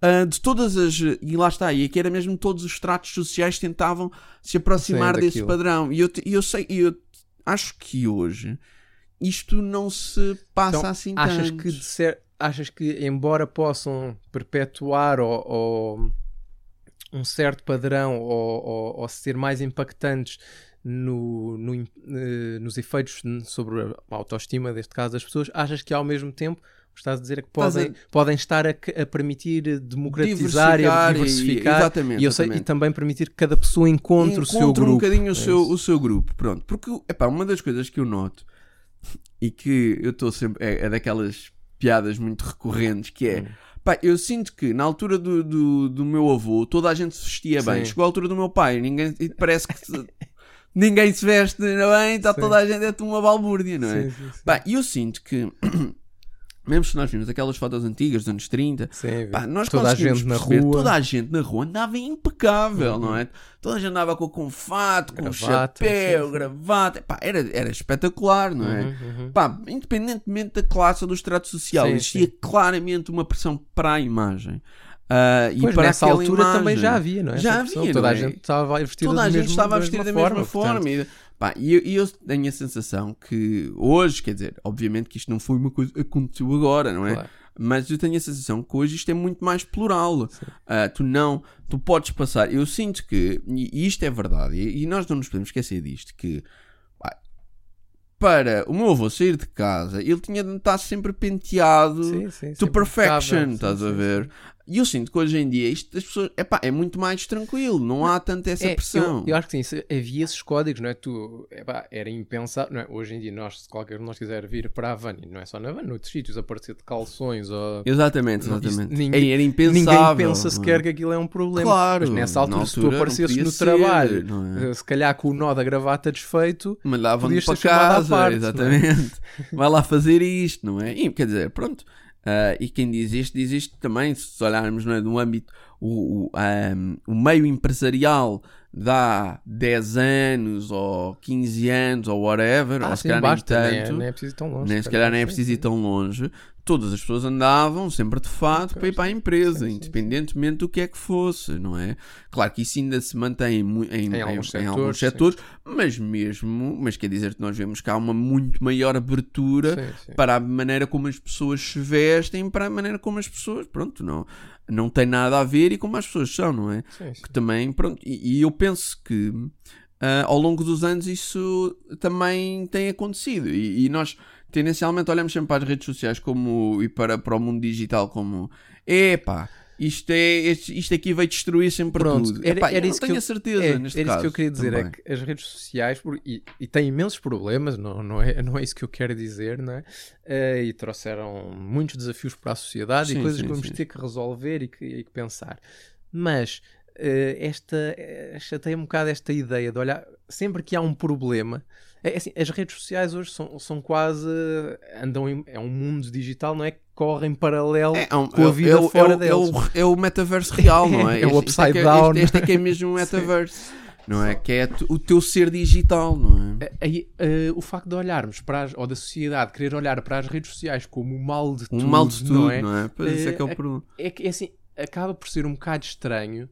ah, de todas as. E lá está, e aqui era mesmo todos os tratos sociais tentavam se aproximar Sim, desse padrão. E eu, te- eu sei, e eu acho que hoje isto não se passa Então, assim achas tanto. que, de cer- achas que embora possam perpetuar ou, ou um certo padrão ou, ou- ou ser mais impactantes no, no eh, nos efeitos sobre a autoestima, deste caso, das pessoas, achas que ao mesmo tempo estás a dizer que Estás a- podem, podem estar a, a permitir democratizar e Diversificar e- diversificar exatamente, e, eu sei- exatamente. e também permitir que cada pessoa encontre, o seu Encontra grupo. um bocadinho o É seu, isso. o seu grupo, pronto. Porque, epá, uma das coisas que eu noto e que eu estou sempre, é, é daquelas piadas muito recorrentes que é, Hum. Pá, eu sinto que na altura do, do, do meu avô toda a gente se vestia bem. Sim. Chegou a altura do meu pai, ninguém, e parece que se- ninguém se veste bem, está toda a gente é uma balbúrdia, não é? Sim, sim, sim. E eu sinto que, mesmo se nós vimos aquelas fotos antigas dos anos 30, Sim, pá, nós toda a gente na perceber, rua. toda a gente na rua andava impecável, não é? Toda a gente andava com, com fato, com Gravata, chapéu, gravata, pá, era, era espetacular, não é? Uhum, uhum. Pá, independentemente da classe ou do estrato social, Sim, existia sim. claramente uma pressão para a imagem. Ah, e Pois, para nessa aquela altura também imagem. já havia, não é? Já Essa havia, Toda não a é? gente estava vestida Toda a gente estava a da vestir da mesma mesma forma. portanto, E, pá, e eu, e eu tenho a sensação que hoje, quer dizer, obviamente que isto não foi uma coisa que aconteceu agora, não é? claro. Mas eu tenho a sensação que hoje isto é muito mais plural. Ah, tu não, tu podes passar. Eu sinto que, e isto é verdade, e, e nós não nos podemos esquecer disto, que para o meu avô sair de casa, ele tinha de estar sempre penteado Sim, sim, to sim, perfection, impecável. estás Sim, a ver? E eu sinto que hoje em dia isto das pessoas epá, é muito mais tranquilo, não há tanta essa É, pressão. Eu, eu acho que sim, havia esses códigos, não é? Tu, epá, era impensável, não é? Hoje em dia, nós, se qualquer um de nós quiser vir para a van, e não é só na van, noutros sítios, aparecer de calções ou. Exatamente, Não, isso exatamente. ninguém- era Ninguém impensável. pensa não é? sequer que aquilo é um problema. Claro, Mas nessa na altura, se tu altura aparecesses no ser, trabalho, é? eh, se calhar com o nó da gravata desfeito, Mandavam-me Podias para casa, parte, exatamente. Vai lá fazer isto, não é? E, quer dizer, pronto. Ah, e quem diz isto, diz isto também, se olharmos não é, no âmbito, o, o, ahm, o meio empresarial dá 10 anos ou 15 anos ou whatever, ou ah, se sim, calhar nem basta, nem, é- tanto, nem é preciso ir tão longe. nem se calhar nem é preciso ir tão longe. Todas as pessoas andavam sempre de fato para ir para a empresa, Sim, sim, independentemente do que é que fosse, não é? Claro que isso ainda se mantém em, em, Em alguns em alguns setores, sim. setores, mas mesmo, mas quer dizer que nós vemos que há uma muito maior abertura Sim, sim. para a maneira como as pessoas se vestem, para a maneira como as pessoas, pronto, não, não tem nada a ver e como as pessoas são, não é? Sim, sim. que também, pronto, e, e eu penso que ah, ao longo dos anos isso também tem acontecido e, e nós tendencialmente olhamos sempre para as redes sociais como e para, para o mundo digital como epá, isto, é, isto, aqui vai destruir sempre Pronto, tudo. era- Epá, era eu isso que eu- certeza É, neste era caso. isso que eu queria dizer, também. é que as redes sociais, e, e têm imensos problemas, não, não, é, não é isso que eu quero dizer, não é? Eh, e trouxeram muitos desafios para a sociedade Sim, e coisas sim, que vamos sim. ter que resolver e que, e que pensar. Mas eh, esta, eh, chateia um bocado esta ideia de olhar, sempre que há um problema, é assim, as redes sociais hoje são, são quase, andam em, é um mundo digital, não é? Que correm paralelo É, é um- com a é- vida é o- fora é o- deles. É o, é o metaverso real, não é? É o Este- este é upside down. Este, este é que é mesmo metaverso, não é? Que é o teu ser digital, não é? Aí, eh, o facto de olharmos para as, ou da sociedade querer olhar para as redes sociais como o mal de Um tudo, mal de tudo, não é? não é? Pois isso é que é o Eh, problema. É que é assim, acaba por ser um bocado estranho,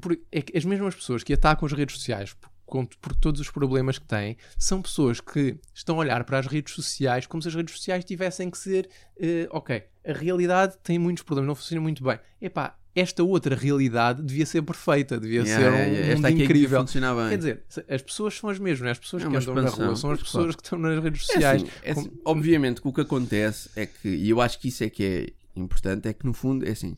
porque é que as mesmas pessoas que atacam as redes sociais por, com- por todos os problemas que têm, são pessoas que estão a olhar para as redes sociais como se as redes sociais tivessem que ser, eh, ok, a realidade tem muitos problemas, não funciona muito bem. Epá, esta outra realidade devia ser perfeita, devia Yeah, ser um yeah, yeah. Esta é incrível. Quer dizer, as pessoas são as mesmas, não é? as pessoas É que andam na expansão, rua são as pois, pessoas claro. que estão nas redes É sociais. assim, é Com- assim, obviamente que o que acontece é que, e eu acho que isso é que é importante, é que no fundo é assim,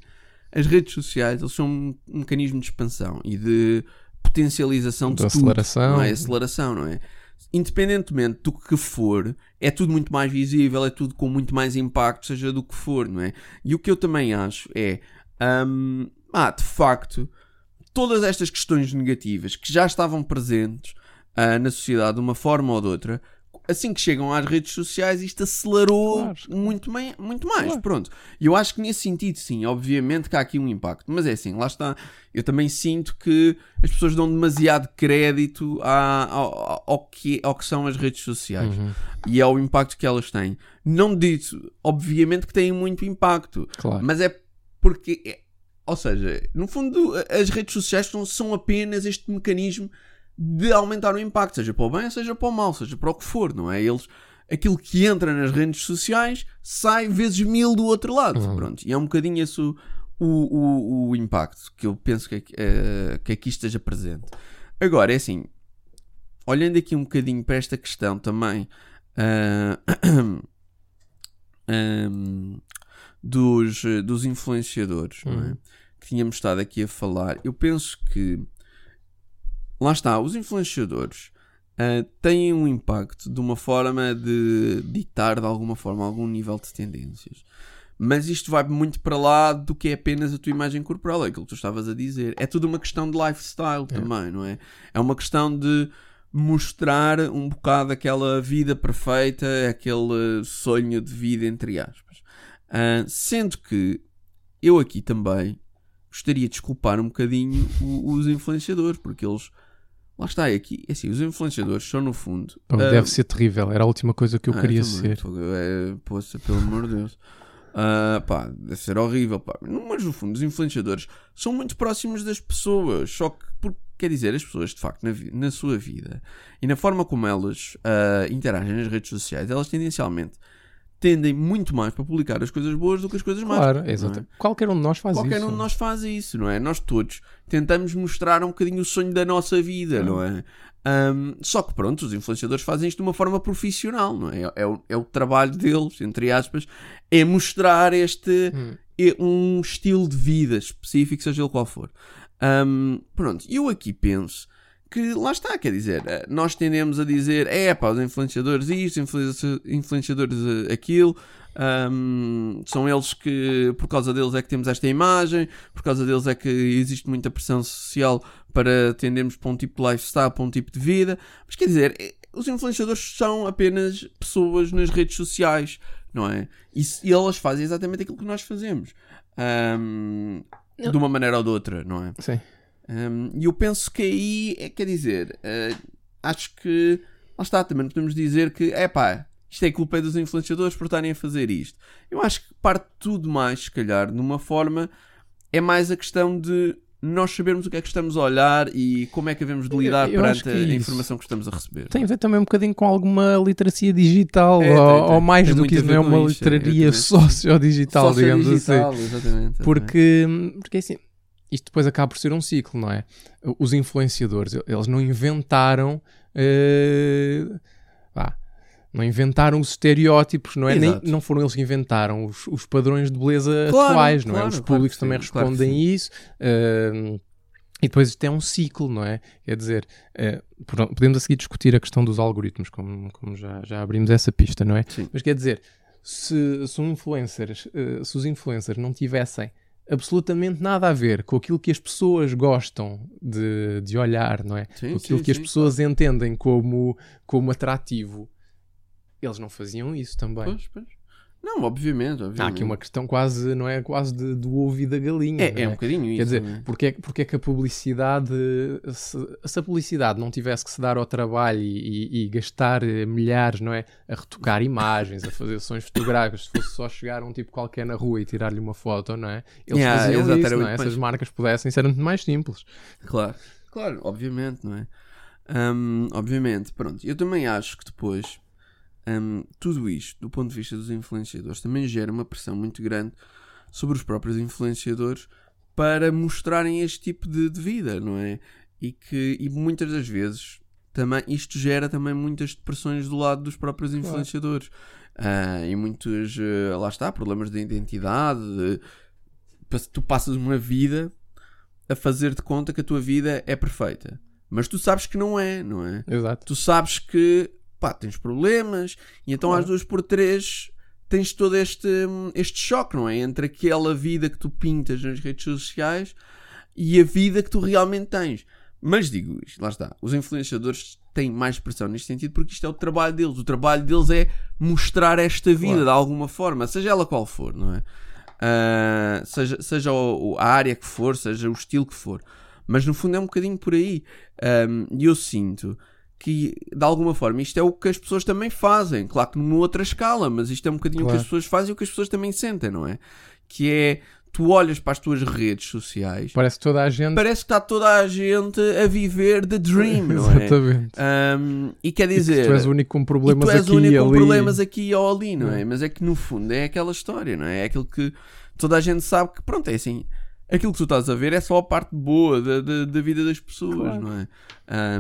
as redes sociais eles são um, um mecanismo de expansão e de potencialização de, De tudo, aceleração. não é? Aceleração, não é? Independentemente do que for, é tudo muito mais visível, é tudo com muito mais impacto, seja do que for, não é? E o que eu também acho é, hum, ah, de facto, todas estas questões negativas que já estavam presentes ah, na sociedade de uma forma ou de outra, assim que chegam às redes sociais, isto acelerou Claro, muito, mai- muito mais. Claro. Pronto. E eu acho que nesse sentido, sim, obviamente que há aqui um impacto. Mas é assim, lá está. Eu também sinto que as pessoas dão demasiado crédito à- ao, ao que, ao que são as redes sociais Uhum. e ao impacto que elas têm. Não disso, obviamente que têm muito impacto. Claro. Mas é porque. é- ou seja, no fundo, as redes sociais são apenas este mecanismo de aumentar o impacto, seja para o bem, seja para o mal, seja para o que for, não é? Eles. Aquilo que entra nas redes sociais sai vezes mil do outro lado. Uhum. Pronto. E é um bocadinho esse o, o, o, impacto que eu penso que, aqui- eh, que aqui esteja presente. Agora, é assim, olhando aqui um bocadinho para esta questão também ah, ahm, dos, dos influenciadores, é? Uhum. que tínhamos estado aqui a falar, eu penso que lá está, os influenciadores ah, têm um impacto de uma forma de ditar de alguma forma algum nível de tendências. Mas isto vai muito para lá do que é apenas a tua imagem corporal, é aquilo que tu estavas a dizer. É tudo uma questão de lifestyle também, não é? É uma questão de mostrar um bocado aquela vida perfeita, aquele sonho de vida, entre aspas. Ah, sendo que eu aqui também gostaria de desculpar um bocadinho os influenciadores, porque eles. Lá está, é aqui. É assim, os influenciadores são no fundo. Pá, ah, Deve ser terrível. Era a última coisa que eu ah, queria também, ser. É, poxa, pelo amor de Deus. Ah, pá, deve ser horrível, pá. Mas no fundo, os influenciadores são muito próximos das pessoas. Só que, por, quer dizer, as pessoas, de facto, na, na sua vida e na forma como elas ah, interagem nas redes sociais, elas tendencialmente tendem muito mais para publicar as coisas boas do que as coisas más. Claro, é? exato. Qualquer um de nós faz Qualquer isso. um de nós faz isso, não é? Nós todos tentamos mostrar um bocadinho o sonho da nossa vida, não é? Ahm, só que pronto, os influenciadores fazem isto de uma forma profissional, não é? É, o, é o trabalho deles, entre aspas, é mostrar este Hum. é um estilo de vida específico, seja ele qual for. Ahm, pronto, eu aqui penso que lá está, quer dizer, eh, nós tendemos a dizer, é pá, os influenciadores isto, influenci- influenciadores eh, aquilo, ahm, são eles que, por causa deles é que temos esta imagem, por causa deles é que existe muita pressão social para tendermos para um tipo de lifestyle, para um tipo de vida, mas quer dizer, eh, os influenciadores são apenas pessoas nas redes sociais, não é? E, e elas fazem exatamente aquilo que nós fazemos. Ahm, de uma maneira ou de outra, não é? Sim. E eu penso que aí, é, quer dizer, eh, acho que lá está, também não podemos dizer que é pá, isto é culpa dos influenciadores por estarem a fazer isto. Eu acho que parte tudo mais, se calhar, numa forma, é mais a questão de nós sabermos o que é que estamos a olhar e como é que devemos de lidar Eu- eu perante a é isso. informação que estamos a receber. Tem a ver também um bocadinho com alguma literacia digital, É, ou, tem, ou mais Tem do que a isso, não é uma isso, literaria exatamente. sociodigital, digamos assim. Sociodigital, exatamente. Porque, porque assim, isto depois acaba por ser um ciclo, não é? Os influenciadores, eles não inventaram. eh, vá, não inventaram os estereótipos, não é? Nem, não foram eles que inventaram os, os padrões de beleza Claro, atuais, não é? claro, Os claro públicos também sim, claro que respondem a isso. eh, e depois isto é um ciclo, não é? Quer dizer, pronto, podemos a seguir discutir a questão dos algoritmos, como, como já, já abrimos essa pista, não é? Sim. Mas quer dizer, se, se, um influencers, eh, se os influencers não tivessem absolutamente nada a ver com aquilo que as pessoas gostam de, de olhar, não é? Sim, com aquilo sim, que as sim, pessoas entendem como, como atrativo, eles não faziam isso também. Pois, pois. Não, obviamente, obviamente. Há aqui uma questão quase, não é? Quase de- do ovo e da galinha. É, não é um bocadinho isso. Quer dizer, não é? porque é, porque é que a publicidade, se, se a publicidade não tivesse que se dar ao trabalho e, e- e gastar eh, milhares, não é? A retocar imagens, a fazer sessões fotográficas, se fosse só chegar um tipo qualquer na rua e tirar-lhe uma foto, não é? Eles Yeah, faziam exato, isso, não é? Se mais- as marcas pudessem, era muito mais simples. Claro, claro, obviamente, não é? Hum, obviamente, pronto. Eu também acho que depois hum, tudo isto, do ponto de vista dos influenciadores, também gera uma pressão muito grande sobre os próprios influenciadores para mostrarem este tipo de, de vida, não é? E que e muitas das vezes também isto gera também muitas depressões do lado dos próprios influenciadores. Ah, e muitos, eh, lá está, problemas de identidade. de- tu passas uma vida a fazer de conta que a tua vida é perfeita. Mas tu sabes que não é, não é? Exato. Tu sabes que pá, tens problemas e então Claro. às duas por três tens todo este, este choque, não é? Entre aquela vida que tu pintas nas redes sociais e a vida que tu realmente tens. Mas digo isto, lá está. Os influenciadores têm mais pressão neste sentido porque isto é o trabalho deles. O trabalho deles é mostrar esta vida Claro. de alguma forma, seja ela qual for, não é? Ah, seja seja o- a área que for, seja o estilo que for. Mas no fundo é um bocadinho por aí. Um, E eu sinto que, de alguma forma, isto é o que as pessoas também fazem. Claro que numa outra escala, mas isto é um bocadinho o que Claro. as pessoas fazem e o que as pessoas também sentem, não é? Que é, tu olhas para as tuas redes sociais, Parece que toda a gente. parece que está toda a gente a viver the dream, não é? Exatamente. Um, e quer E que dizer, tu és o único com e problemas tu és aqui o único com ali. problemas aqui ou ali, não é? Mas é que no fundo é aquela história, não é? É aquilo que toda a gente sabe que, pronto, é assim. Aquilo que tu estás a ver é só a parte boa da, da, da vida das pessoas, Claro. não é?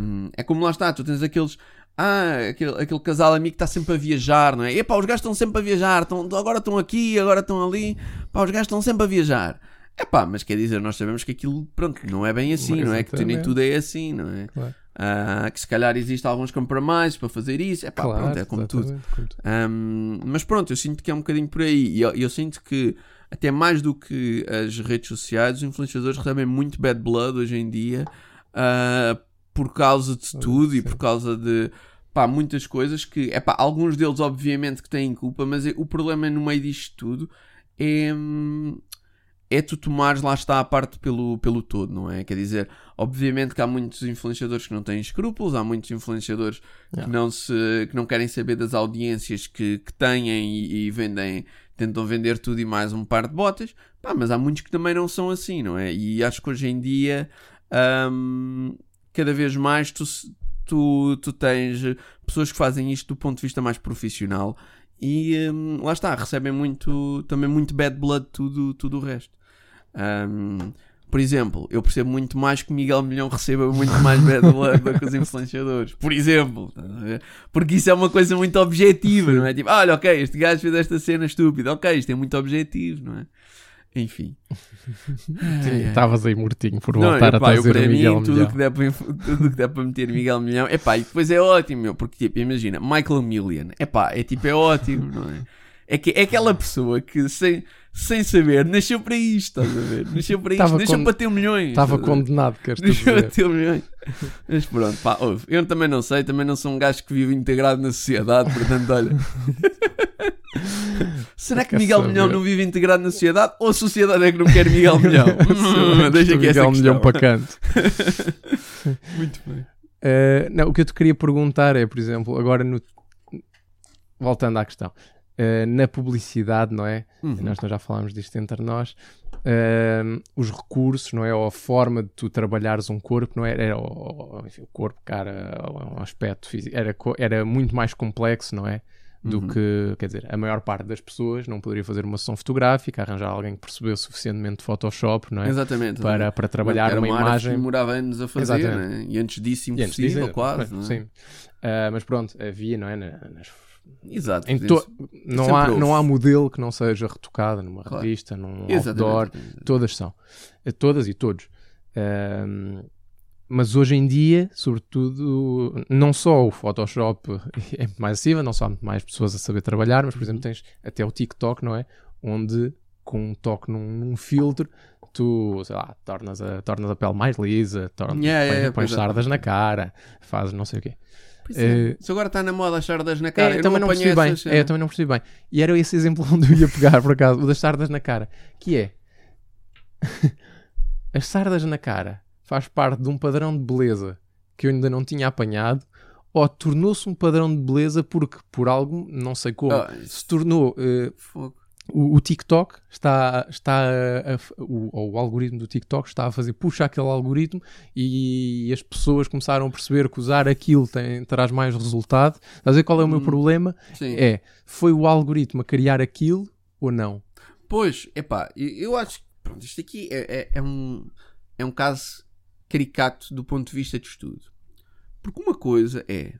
Um, é como lá está, tu tens aqueles. Ah, aquele, aquele casal amigo que está sempre a viajar, não é? Epá, os gajos estão sempre a viajar, estão, agora estão aqui, agora estão ali. Pá, os gajos estão sempre a viajar. É pá, mas quer dizer, nós sabemos que aquilo, pronto, não é bem assim, não é? Que nem tudo é assim, não é? Claro. Ah, que se calhar existe alguns compromissos para fazer isso, é pá, Claro, pronto, é como tudo. como tudo. Um, mas pronto, eu sinto que é um bocadinho por aí. E eu, eu sinto que, até mais do que as redes sociais, os influenciadores recebem muito bad blood hoje em dia uh, por causa de tudo e sim. por causa de pá, muitas coisas que, é pá, alguns deles, obviamente, que têm culpa, mas é- o problema no meio disto tudo é. É tu tomares, lá está, a parte pelo, pelo todo, não é? Quer dizer, obviamente que há muitos influenciadores que não têm escrúpulos, há muitos influenciadores que Yeah. não, se, que não querem saber das audiências que, que têm e, e vendem, tentam vender tudo e mais um par de botas, pá, mas há muitos que também não são assim, não é? E acho que hoje em dia, hum, cada vez mais tu, tu, tu tens pessoas que fazem isto do ponto de vista mais profissional e hum, lá está, recebem muito, também muito bad blood tudo, tudo o resto. Hum, por exemplo, eu percebo muito mais que Miguel Milhão receba muito mais bad blood do que os influenciadores. Por exemplo, porque isso é uma coisa muito objetiva, não é? Tipo, olha, ok, este gajo fez esta cena estúpida, ok, isto é muito objetivo, não é? Enfim. Estavas aí mortinho por Não, voltar epá, a eu trazer para o mim, Miguel tudo o Milhão. que, der para, tudo o que der para meter Miguel Milhão, epá, e depois é ótimo, meu, porque tipo, imagina, Michael Million, epá, é tipo, é ótimo, não é? É, que, é aquela pessoa que sem, sem saber nasceu para isto, estás a ver? Nasceu para isto, nasceu con- para ter milhões. Estava condenado, queres Nasceu para ter milhões. Mas pronto, pá, ouve, eu também não sei, também não sou um gajo que vive integrado na sociedade, portanto, olha. Será que Miguel saber? Milhão não vive integrado na sociedade ou a sociedade é que não quer Miguel Milhão? Hum, deixa aqui essa Miguel Milhão para canto. Muito bem. Uh, não, o que eu te queria perguntar é, por exemplo, agora no. Voltando à questão. Uh, na publicidade, não é? Uhum. Nós já falámos disto entre nós. uh, os recursos, não é? Ou a forma de tu trabalhares um corpo, não é? Era enfim, o corpo, cara, um aspecto físico. Era, era muito mais complexo, não é? Do Uhum. que, quer dizer, a maior parte das pessoas não poderia fazer uma sessão fotográfica, arranjar alguém que percebeu suficientemente de Photoshop, não é? Exatamente. Para, para trabalhar Era uma arte imagem. que demorava anos a fazer, Exatamente. né? e antes disso E antes impossível, disso, quase. não é? Sim. Ah, mas pronto, havia, não é? Na- nas- Exato. to- não, há, houve. não há modelo que não seja retocado numa Claro. revista, num Exatamente. outdoor, todas são. Eh, Todas e todos. Ahm, mas hoje em dia, sobretudo, não só o Photoshop é mais acessível, não só há mais pessoas a saber trabalhar, mas por exemplo tens até o TikTok, não é? Onde com um toque num, num filtro tu, sei lá, tornas a, tornas a pele mais lisa, tornas, Yeah, pões, yeah, pões é. sardas na cara, fazes não sei o quê. Pois é. Eh, Se agora está na moda as sardas na cara, É, eu também não apanhei percebi bem. É, eu também não percebi bem. E era esse exemplo onde eu ia pegar, por acaso, o das sardas na cara. Que é... As sardas na cara faz parte de um padrão de beleza que eu ainda não tinha apanhado ou tornou-se um padrão de beleza porque, por algo, não sei como, isso- se tornou... Fogo. O, o TikTok está, está a- a- o, o algoritmo do TikTok está a fazer puxa aquele algoritmo e as pessoas começaram a perceber que usar aquilo tem, traz mais resultado. Estás a ver qual é o meu Hum. problema? Sim. É, foi o algoritmo a criar aquilo ou não? Pois, epá, eu, eu acho que pronto, isto aqui é, é, é um, é um caso caricato do ponto de vista de estudo. Porque uma coisa é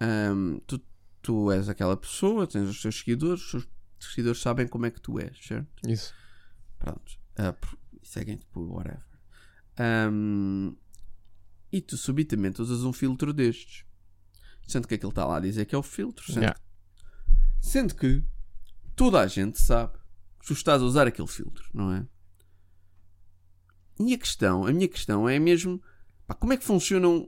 hum, tu, tu és aquela pessoa, tens os teus seguidores, os teus seguidores sabem como é que tu és, certo? Isso. Pronto. Ah, por- e seguem-te por whatever. Hum, e tu subitamente usas um filtro destes. Sendo que aquilo está lá a dizer que é o filtro. Sendo, Yeah. sendo que toda a gente sabe que tu estás a usar aquele filtro, não é? E a questão, a minha questão é mesmo pá, como é que funcionam.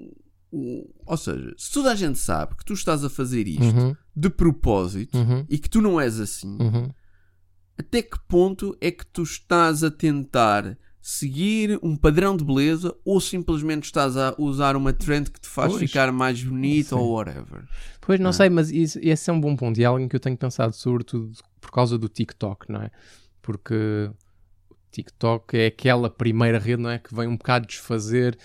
Ou seja, se toda a gente sabe que tu estás a fazer isto Uhum, de propósito uhum, e que tu não és assim, uhum. até que ponto é que tu estás a tentar seguir um padrão de beleza ou simplesmente estás a usar uma trend que te faz Pois. ficar mais bonito ou whatever? Pois não Ah. sei, mas isso, esse é um bom ponto e é algo que eu tenho pensado sobretudo por causa do TikTok, não é? Porque o TikTok é aquela primeira rede, não é? Que vem um bocado desfazer,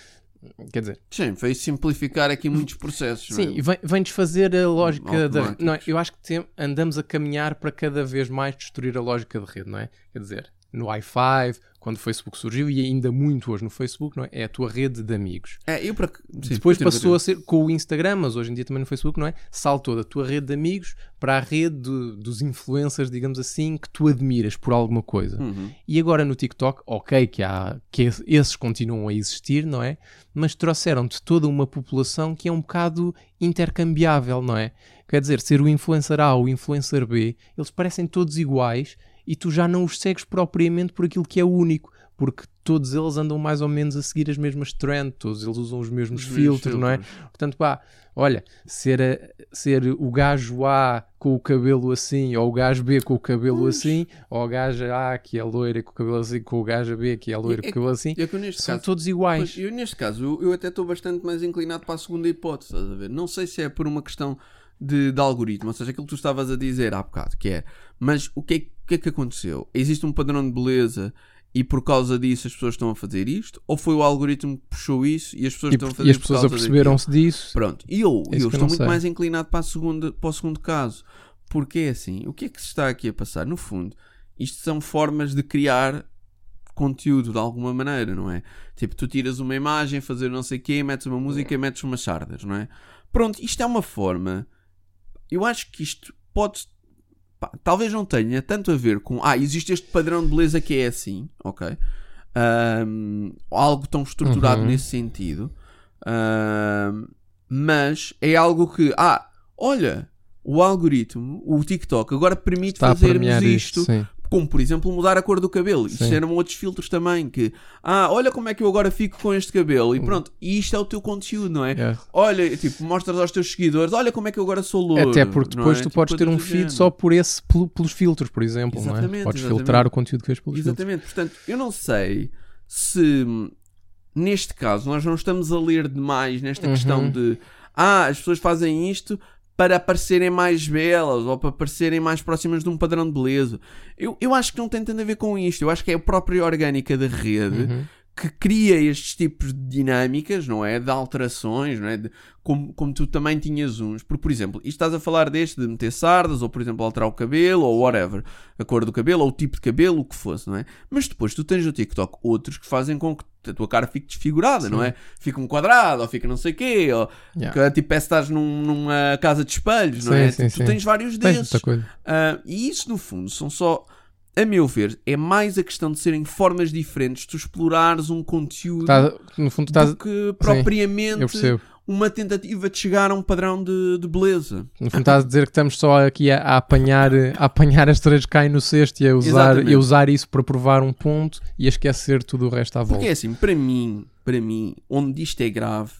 quer dizer, Sim, veio simplificar aqui muitos processos. é? Sim, e vem, vem desfazer a lógica da não, é? Eu acho que tem- andamos a caminhar para cada vez mais destruir a lógica de rede, não é? Quer dizer, no i5, quando o Facebook surgiu e ainda muito hoje no Facebook, não é? É a tua rede de amigos. É, eu para Depois passou a ser com o Instagram, mas hoje em dia também no Facebook, não é? Saltou da tua rede de amigos para a rede de- dos influencers, digamos assim, que tu admiras por alguma coisa. Uhum. E agora no TikTok, ok, que, há, que es- esses continuam a existir, não é? Mas trouxeram-te toda uma população que é um bocado intercambiável, não é? Quer dizer, ser o influencer A ou o influencer B, eles parecem todos iguais e tu já não os segues propriamente por aquilo que é único, porque todos eles andam mais ou menos a seguir as mesmas trends, todos eles usam os mesmos Os mesmos filtros, não é? filtros. Portanto, pá, olha, ser, a- ser o gajo A com o cabelo assim, ou o gajo B com o cabelo assim, ou o gajo A que é loira com o cabelo assim, com o gajo B que é loira com o cabelo assim, É que são caso, todos iguais. Pois, eu neste caso, eu, eu até estou bastante mais inclinado para a segunda hipótese, estás a ver? Não sei se é por uma questão de, de algoritmo, ou seja, aquilo que tu estavas a dizer há bocado, que é, mas o que é, o que é que aconteceu? Existe um padrão de beleza e por causa disso as pessoas estão a fazer isto? Ou foi o algoritmo que puxou isso e as pessoas E, estão a fazer e as pessoas aperceberam-se disso. Pronto, e eu, É eu estou muito sei. mais inclinado para, a segunda, para o segundo caso. Porque é assim, o que é que se está aqui a passar? No fundo, isto são formas de criar conteúdo de alguma maneira, não é? Tipo, tu tiras uma imagem, fazer não sei o quê, metes uma música e metes umas sardas, não é? Pronto, isto é uma forma. Eu acho que isto pode. pá, talvez não tenha tanto a ver com. Ah, existe este padrão de beleza que é assim, ok? Ahm, algo tão estruturado Uhum. nesse sentido. Ahm, mas é algo que. Ah, olha, o algoritmo, o TikTok, agora permite Está fazermos isto isto. Como por exemplo mudar a cor do cabelo. Isso Sim. eram outros filtros também que, ah, olha como é que eu agora fico com este cabelo e pronto, e isto é o teu conteúdo, não é? É. Olha, tipo, mostras aos teus seguidores, olha como é que eu agora sou louro. Até porque depois é? tu Tipo, podes ter um feed género. só por esse, pelo- pelos filtros, por exemplo, não é? Exatamente, Podes exatamente. filtrar o conteúdo que vês pelos filtros. Exatamente, portanto, eu não sei se neste caso nós não estamos a ler demais nesta Uhum. questão de ah, as pessoas fazem isto para parecerem mais belas ou para parecerem mais próximas de um padrão de beleza. Eu, eu acho que não tem tanto a ver com isto. Eu acho que é a própria orgânica da rede Uhum. Que cria estes tipos de dinâmicas, não é? De alterações, não é? De- como, como tu também tinhas uns. Porque, por exemplo, isto estás a falar deste de meter sardas, ou por exemplo, alterar o cabelo, ou whatever, a cor do cabelo, ou o tipo de cabelo, o que fosse, não é? Mas depois tu tens no TikTok outros que fazem com que a tua cara fique desfigurada, não é? Fica um quadrado, ou fica não sei o quê, ou Yeah. que, tipo, parece que estás num- numa casa de espelhos, não Sim, é? sim, tu sim. tens vários Tens desses. muita coisa. Ah, e isso, no fundo, são só, a meu ver, é mais a questão de serem formas diferentes, tu explorares um conteúdo Tá- no fundo, estás. do que propriamente percebo. uma tentativa de chegar a um padrão de, de beleza. No fundo, estás a dizer que estamos só aqui a, a apanhar, a apanhar as três que caem no cesto e a usar, e a usar isso para provar um ponto e a esquecer tudo o resto à Porque volta. é assim, para mim, para mim, onde isto é grave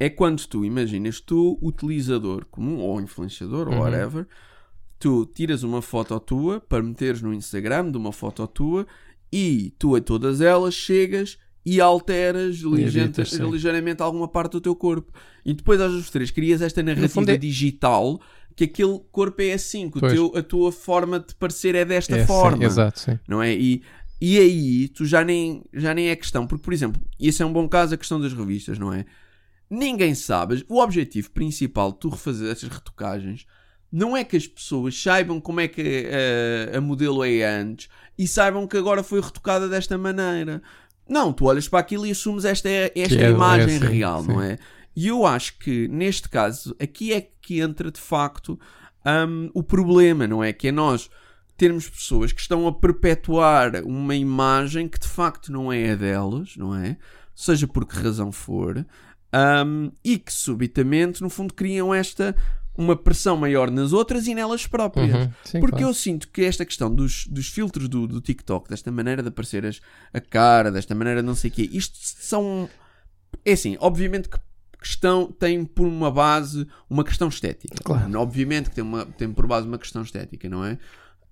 é quando tu imaginas, tu, utilizador comum, ou influenciador, ou Uhum. whatever, tu tiras uma foto tua para meteres no Instagram de uma foto tua e tu a todas elas chegas e alteras lige- editas, sim. ligeiramente alguma parte do teu corpo. E depois às vezes três crias esta narrativa é- digital que aquele corpo é assim, que teu, a tua forma de parecer é desta É, sim, forma exato, sim. não é? E, e aí tu já nem, já nem é questão, porque, por exemplo, isso é um bom caso a questão das revistas, não é? Ninguém sabe, o objetivo principal de tu refazer essas retocagens não é que as pessoas saibam como é que eh, a modelo é antes e saibam que agora foi retocada desta maneira. Não, tu olhas para aquilo e assumes esta, esta Que é- imagem é assim, real, não sim. é? E eu acho que neste caso, aqui é que entra de facto hum, o problema, não é? Que é nós termos pessoas que estão a perpetuar uma imagem que de facto não é a delas, não é? Seja por que razão for, hum, e que subitamente, no fundo, criam esta uma pressão maior nas outras e nelas próprias. Uhum, sim, Porque claro. eu sinto que esta questão dos, dos filtros do, do TikTok, desta maneira de aparecer as- a cara, desta maneira de não sei o quê, isto são. É assim, obviamente que questão tem por uma base uma questão estética. Claro. Obviamente que tem, uma, tem por base uma questão estética, não é?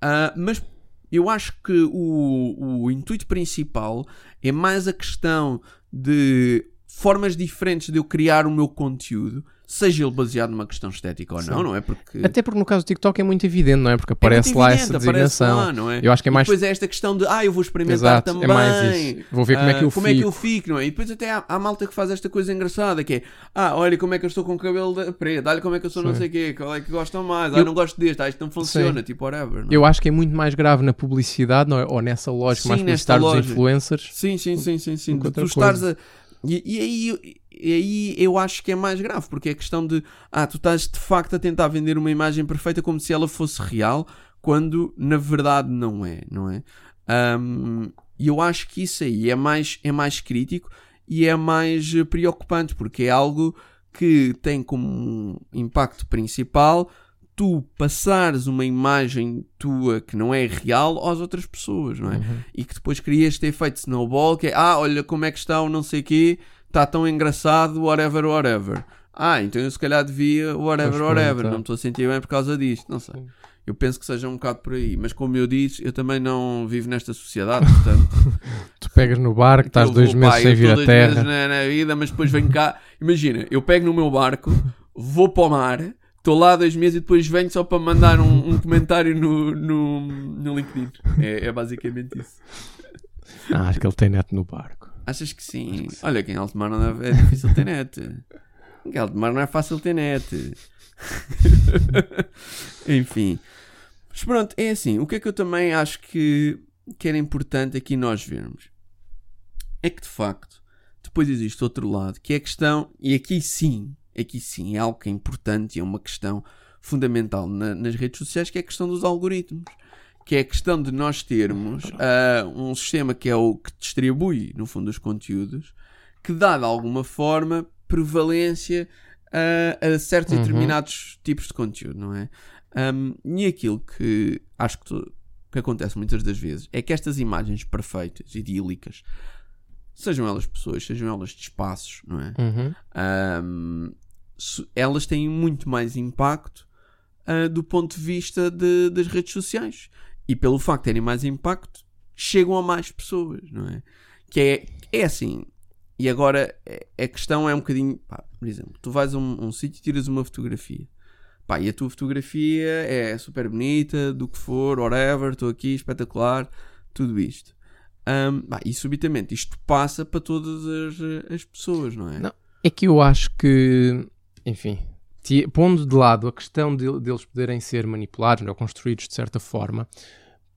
Ah, mas eu acho que o, o intuito principal é mais a questão de formas diferentes de eu criar o meu conteúdo seja ele baseado numa questão estética ou não, Sim. não é? Porque Até porque no caso do TikTok é muito evidente, não é? Porque é aparece muito lá evidente, essa designação. lá, não é? Eu acho que é E mais. depois é esta questão de, ah, eu vou experimentar Exato, também. é mais isso. Vou ver como é que Ah, eu como é que fico. eu fico, não é? E depois até há, há malta que faz esta coisa engraçada que é ah, olha como é que eu estou com o cabelo da- preto, olha como é que eu sou não Sim. sei o quê, qual é que gostam mais, ah, Eu- não gosto deste, ah, isto não funciona, tipo whatever. não é? Eu acho que é muito mais grave na publicidade, não é? Ou nessa lógica Sim, mais publicitária dos influencers. Sim, sim, sim, sim, sim. De tu estares a. E, e aí, e aí eu acho que é mais grave, porque é questão de ah, tu estás de facto a tentar vender uma imagem perfeita como se ela fosse real, quando na verdade não é, não é? Ahm, E eu acho que isso aí é mais, é mais crítico e é mais preocupante, porque é algo que tem como impacto principal tu passares uma imagem tua que não é real às outras pessoas, não é? Uhum. E que depois cria este efeito snowball que é, ah, olha como é que está o não sei quê, está tão engraçado, whatever, whatever. Ah, então eu se calhar devia, whatever, Vou whatever, não me estou a sentir bem por causa disto, não sei. Eu penso que seja um bocado por aí, mas como eu disse, eu também não vivo nesta sociedade, portanto... Tu pegas no barco, estás eu dois vou, meses pá, sem vir estou à dois terra. meses na, na vida, mas depois venho cá. Imagina, eu pego no meu barco, vou para o mar, estou lá dois meses e depois venho só para mandar um, um comentário no, no, no LinkedIn. É, é basicamente isso. Ah, acho que ele tem net no barco. Achas que sim? Olha, aqui em alto mar não é, é difícil ter net. Em alto mar não é fácil ter net. Enfim. Mas pronto, é assim. O que é que eu também acho que, que era importante aqui nós vermos? É que de facto, depois existe outro lado, que é a questão, e aqui sim, aqui sim, é algo que é importante e é uma questão fundamental na- nas redes sociais, que é a questão dos algoritmos. Que é a questão de nós termos ah, um sistema que é o que distribui, no fundo, os conteúdos, que dá de alguma forma prevalência ah, a certos e Uhum. determinados tipos de conteúdo, não é? Um, e aquilo que acho que, tu- que acontece muitas das vezes é que estas imagens perfeitas, idílicas, sejam elas pessoas, sejam elas de espaços, não é? Uhum. Um, elas têm muito mais impacto ah, do ponto de vista de- das redes sociais. E pelo facto de terem mais impacto, chegam a mais pessoas, não é? Que é, é assim. E agora é- a questão é um bocadinho. pá, por exemplo, tu vais a um, um sítio e tiras uma fotografia. Pá, e a tua fotografia é super bonita, do que for, whatever, estou aqui, espetacular, tudo isto. Um, pá, e subitamente isto passa para todas as, as pessoas, não é? Não. É que eu acho que, enfim, pondo de lado a questão de- deles poderem ser manipulados ou construídos de certa forma,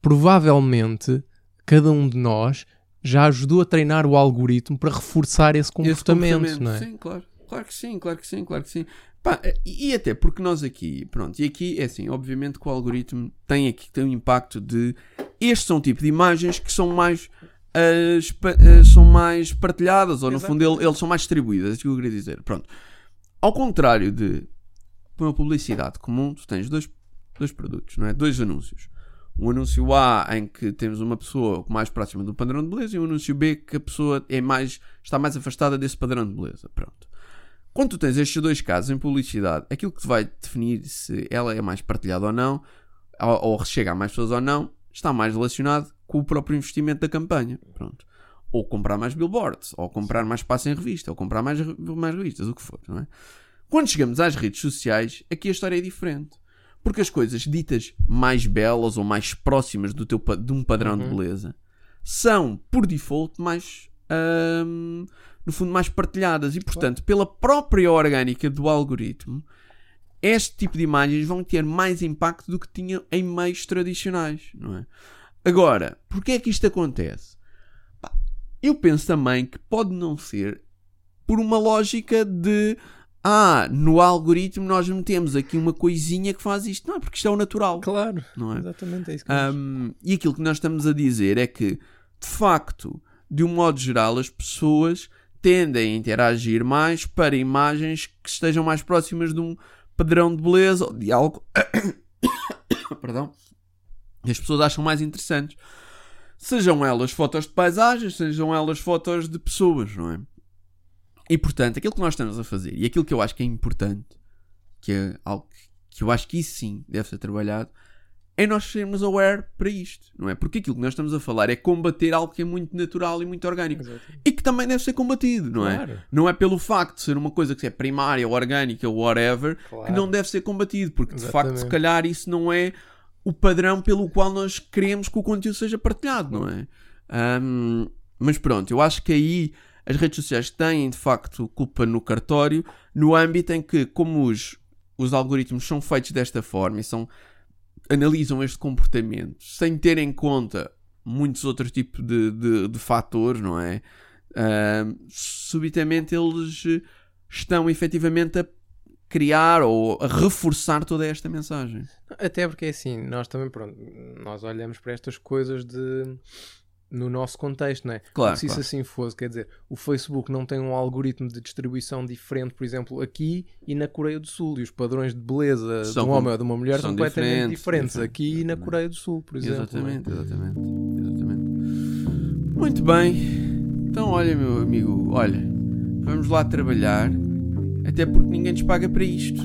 provavelmente cada um de nós já ajudou a treinar o algoritmo para reforçar esse Esse comportamento, não é? Sim, claro. Claro que sim, claro que sim, claro que sim. Pá, e, e até porque nós aqui, pronto, e aqui é assim, obviamente que o algoritmo tem aqui tem um impacto de estes são o tipo de imagens que são mais espa- ah, são mais partilhadas, ou no Exato. fundo ele- eles são mais distribuídas, é isso que eu queria dizer. Pronto. Ao contrário de uma publicidade comum, tu tens dois, dois produtos, não é? Dois anúncios. Um anúncio A em que temos uma pessoa mais próxima do padrão de beleza e um anúncio B que a pessoa é mais, está mais afastada desse padrão de beleza. Pronto. Quando tu tens estes dois casos em publicidade, aquilo que vai definir se ela é mais partilhada ou não, ou, ou chega a mais pessoas ou não, está mais relacionado com o próprio investimento da campanha. Pronto. Ou comprar mais billboards, ou comprar mais espaço em revista, ou comprar mais, mais revistas, o que for, não é? Quando chegamos às redes sociais, aqui a história é diferente. Porque as coisas ditas mais belas ou mais próximas do teu, de um padrão de Uhum. beleza são, por default, mais. ahm, no fundo, mais partilhadas. E, portanto, pela própria orgânica do algoritmo, este tipo de imagens vão ter mais impacto do que tinham em meios tradicionais, não é? Agora, porquê é que isto acontece? Eu penso também que pode não ser por uma lógica de ah, no algoritmo nós metemos aqui uma coisinha que faz isto. Não, é porque isto é o natural, Claro, não é? exatamente é isso que Um, e aquilo que nós estamos a dizer é que, de facto, de um modo geral, as pessoas tendem a interagir mais para imagens que estejam mais próximas de um padrão de beleza ou de algo. Perdão. Que as pessoas acham mais interessantes. Sejam elas fotos de paisagens, sejam elas fotos de pessoas, não é? E portanto, aquilo que nós estamos a fazer e aquilo que eu acho que é importante, que é algo que- que eu acho que isso sim deve ser trabalhado, é nós sermos aware para isto, não é? Porque aquilo que nós estamos a falar é combater algo que é muito natural e muito orgânico Exatamente. e que também deve ser combatido, não é? Claro. Não é pelo facto de ser uma coisa que é primária, orgânica, whatever, que Claro. não deve ser combatido, porque de facto, se Exatamente. calhar, isso não é o padrão pelo qual nós queremos que o conteúdo seja partilhado, não é? Ahm, mas pronto, eu acho que aí as redes sociais têm de facto culpa no cartório, no âmbito em que, como os, os algoritmos são feitos desta forma e são, analisam este comportamento sem ter em conta muitos outros tipos de, de, de fatores, não é? Ahm, subitamente eles estão efetivamente a criar ou a reforçar toda esta mensagem. Até porque é assim, nós também, pronto, nós olhamos para estas coisas de no nosso contexto, não é? Claro, Se isso claro. assim fosse, quer dizer, o Facebook não tem um algoritmo de distribuição diferente, por exemplo, aqui e na Coreia do Sul, e os padrões de beleza São de um homem ou de uma mulher são completamente diferentes, diferentes, diferentes, aqui e na exatamente. Coreia do Sul, por exemplo. é? Exatamente, exatamente, exatamente. Muito bem. Então, olha, meu amigo, olha, vamos lá trabalhar, até porque ninguém nos paga para isto.